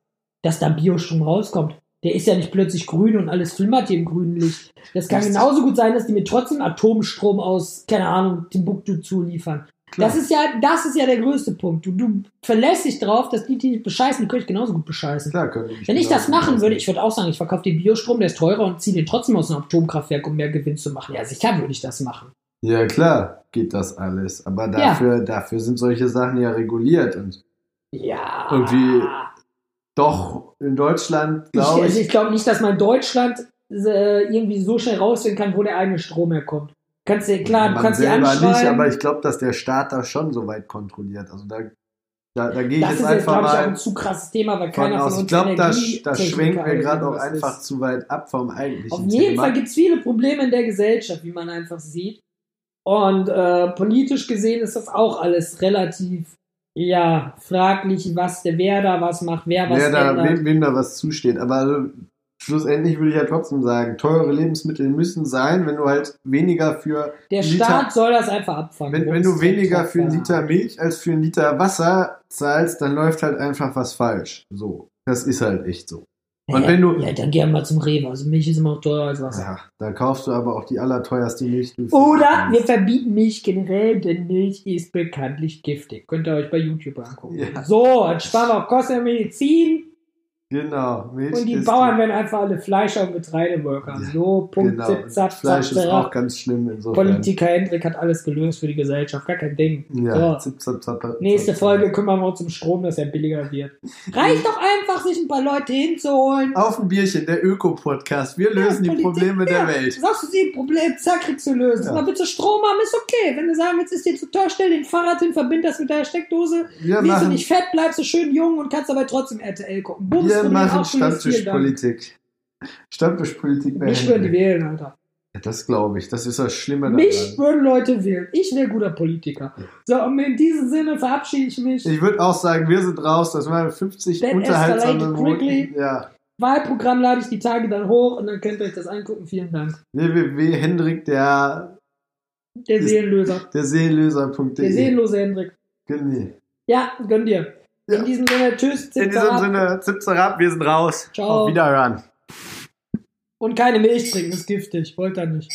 dass da Biostrom rauskommt. Der ist ja nicht plötzlich grün und alles flimmert hier im grünen Licht. Das kann Das- genauso gut sein, dass die mir trotzdem Atomstrom aus, keine Ahnung, Timbuktu zuliefern. Klar. Das ist ja, das ist ja der größte Punkt. Du, du verlässt dich drauf, dass die, die nicht bescheißen, die können ich genauso gut bescheißen. Klar, können die Wenn ich das machen würde, ich würde auch sagen, ich verkaufe den Biostrom, der ist teurer und ziehe den trotzdem aus einem Atomkraftwerk, um mehr Gewinn zu machen. Ja, sicher würde ich das machen. Ja, klar, geht das alles. Aber dafür, dafür sind solche Sachen ja reguliert. Und Ja. Irgendwie, doch, in Deutschland, Ich, glaube also ich, ich glaube nicht, dass man in Deutschland äh, irgendwie so schnell rausfinden kann, wo der eigene Strom herkommt. Kannst du, klar, du kannst selber anschreiben. nicht, aber ich glaube, dass der Staat das schon so weit kontrolliert. Also da, da, da gehe ich das jetzt ist jetzt, einfach glaube ich, auch mal ein zu krasses Thema, weil von keiner von aus. uns Ich glaube, das, das schwenkt mir ist, gerade auch einfach ist. zu weit ab vom eigentlichen Auf jeden Thema. Fall gibt es viele Probleme in der Gesellschaft, wie man einfach sieht. Und äh, politisch gesehen ist das auch alles relativ, ja, fraglich, was der wer da was macht, wer was wer da, wem, wem da was zusteht. Aber also, schlussendlich würde ich ja trotzdem sagen, teure Lebensmittel müssen sein, wenn du halt weniger für Der Liter- Staat soll das einfach abfangen. wenn, wenn du weniger für einen Liter Milch als für einen Liter Wasser zahlst, dann läuft halt einfach was falsch. So. Das ist halt echt so. Und ja, wenn du- Ja, dann geh mal zum Rewe. Also Milch ist immer noch teurer als Wasser. Ja, da kaufst du aber auch die allerteuerste Milch. Oder wir verbieten Milch generell, denn Milch ist bekanntlich giftig. Könnt ihr euch bei YouTube angucken. Ja. So, dann sparen wir auch Kosten der Medizin Genau, Milch und die Bauern werden einfach alle Fleischer und Getreideworker. Ja, So, Punkt, Genau. zip, zap, Fleisch zap, ist auch ganz schlimm insofern. Politiker Hendrik hat alles gelöst für die Gesellschaft, gar kein Ding. Ja, So. zip, zap, zap, Nächste zap, Folge kümmern wir uns um Strom, dass er billiger wird. Reicht doch einfach, sich ein paar Leute hinzuholen. Auf ein Bierchen, der Öko-Podcast. Wir lösen die Politik, Probleme ja. der Welt. Sagst du sie Problem, zack, kriegst du lösen. Ja. Mal willst du Strom haben, ist okay. Wenn du sagen, jetzt ist dir zu teuer, stell den Fahrrad hin, verbind das mit deiner Steckdose. Wir Wirst du nicht fett, bleibst du schön jung und kannst aber trotzdem RTL gucken. Bums, wir machen. Stammtischpolitik. Stammtischpolitik bei Mich würden die wählen, Alter. Ja, Das glaube ich. Das ist das Schlimme Mich daran. würden Leute wählen. Ich wäre guter Politiker. So, und in diesem Sinne verabschiede ich mich. Ich würde auch sagen, wir sind raus. Das waren 50 That unterhaltsame. Minuten. Ja. Wahlprogramm lade ich die Tage dann hoch und dann könnt ihr euch das angucken. Vielen Dank. www. Hendrik, der, Der Seelenlöser. der Seelenlöser.de. Der seelenlose Hendrik. Genau. Ja, gönn dir. Ja. In diesem Sinne, tschüss, In zip, diesem zap. Sinne, zipzer ab, wir sind raus. Ciao. Auf Wiederhören. Und keine Milch trinken, ist giftig. Wollt ihr nicht.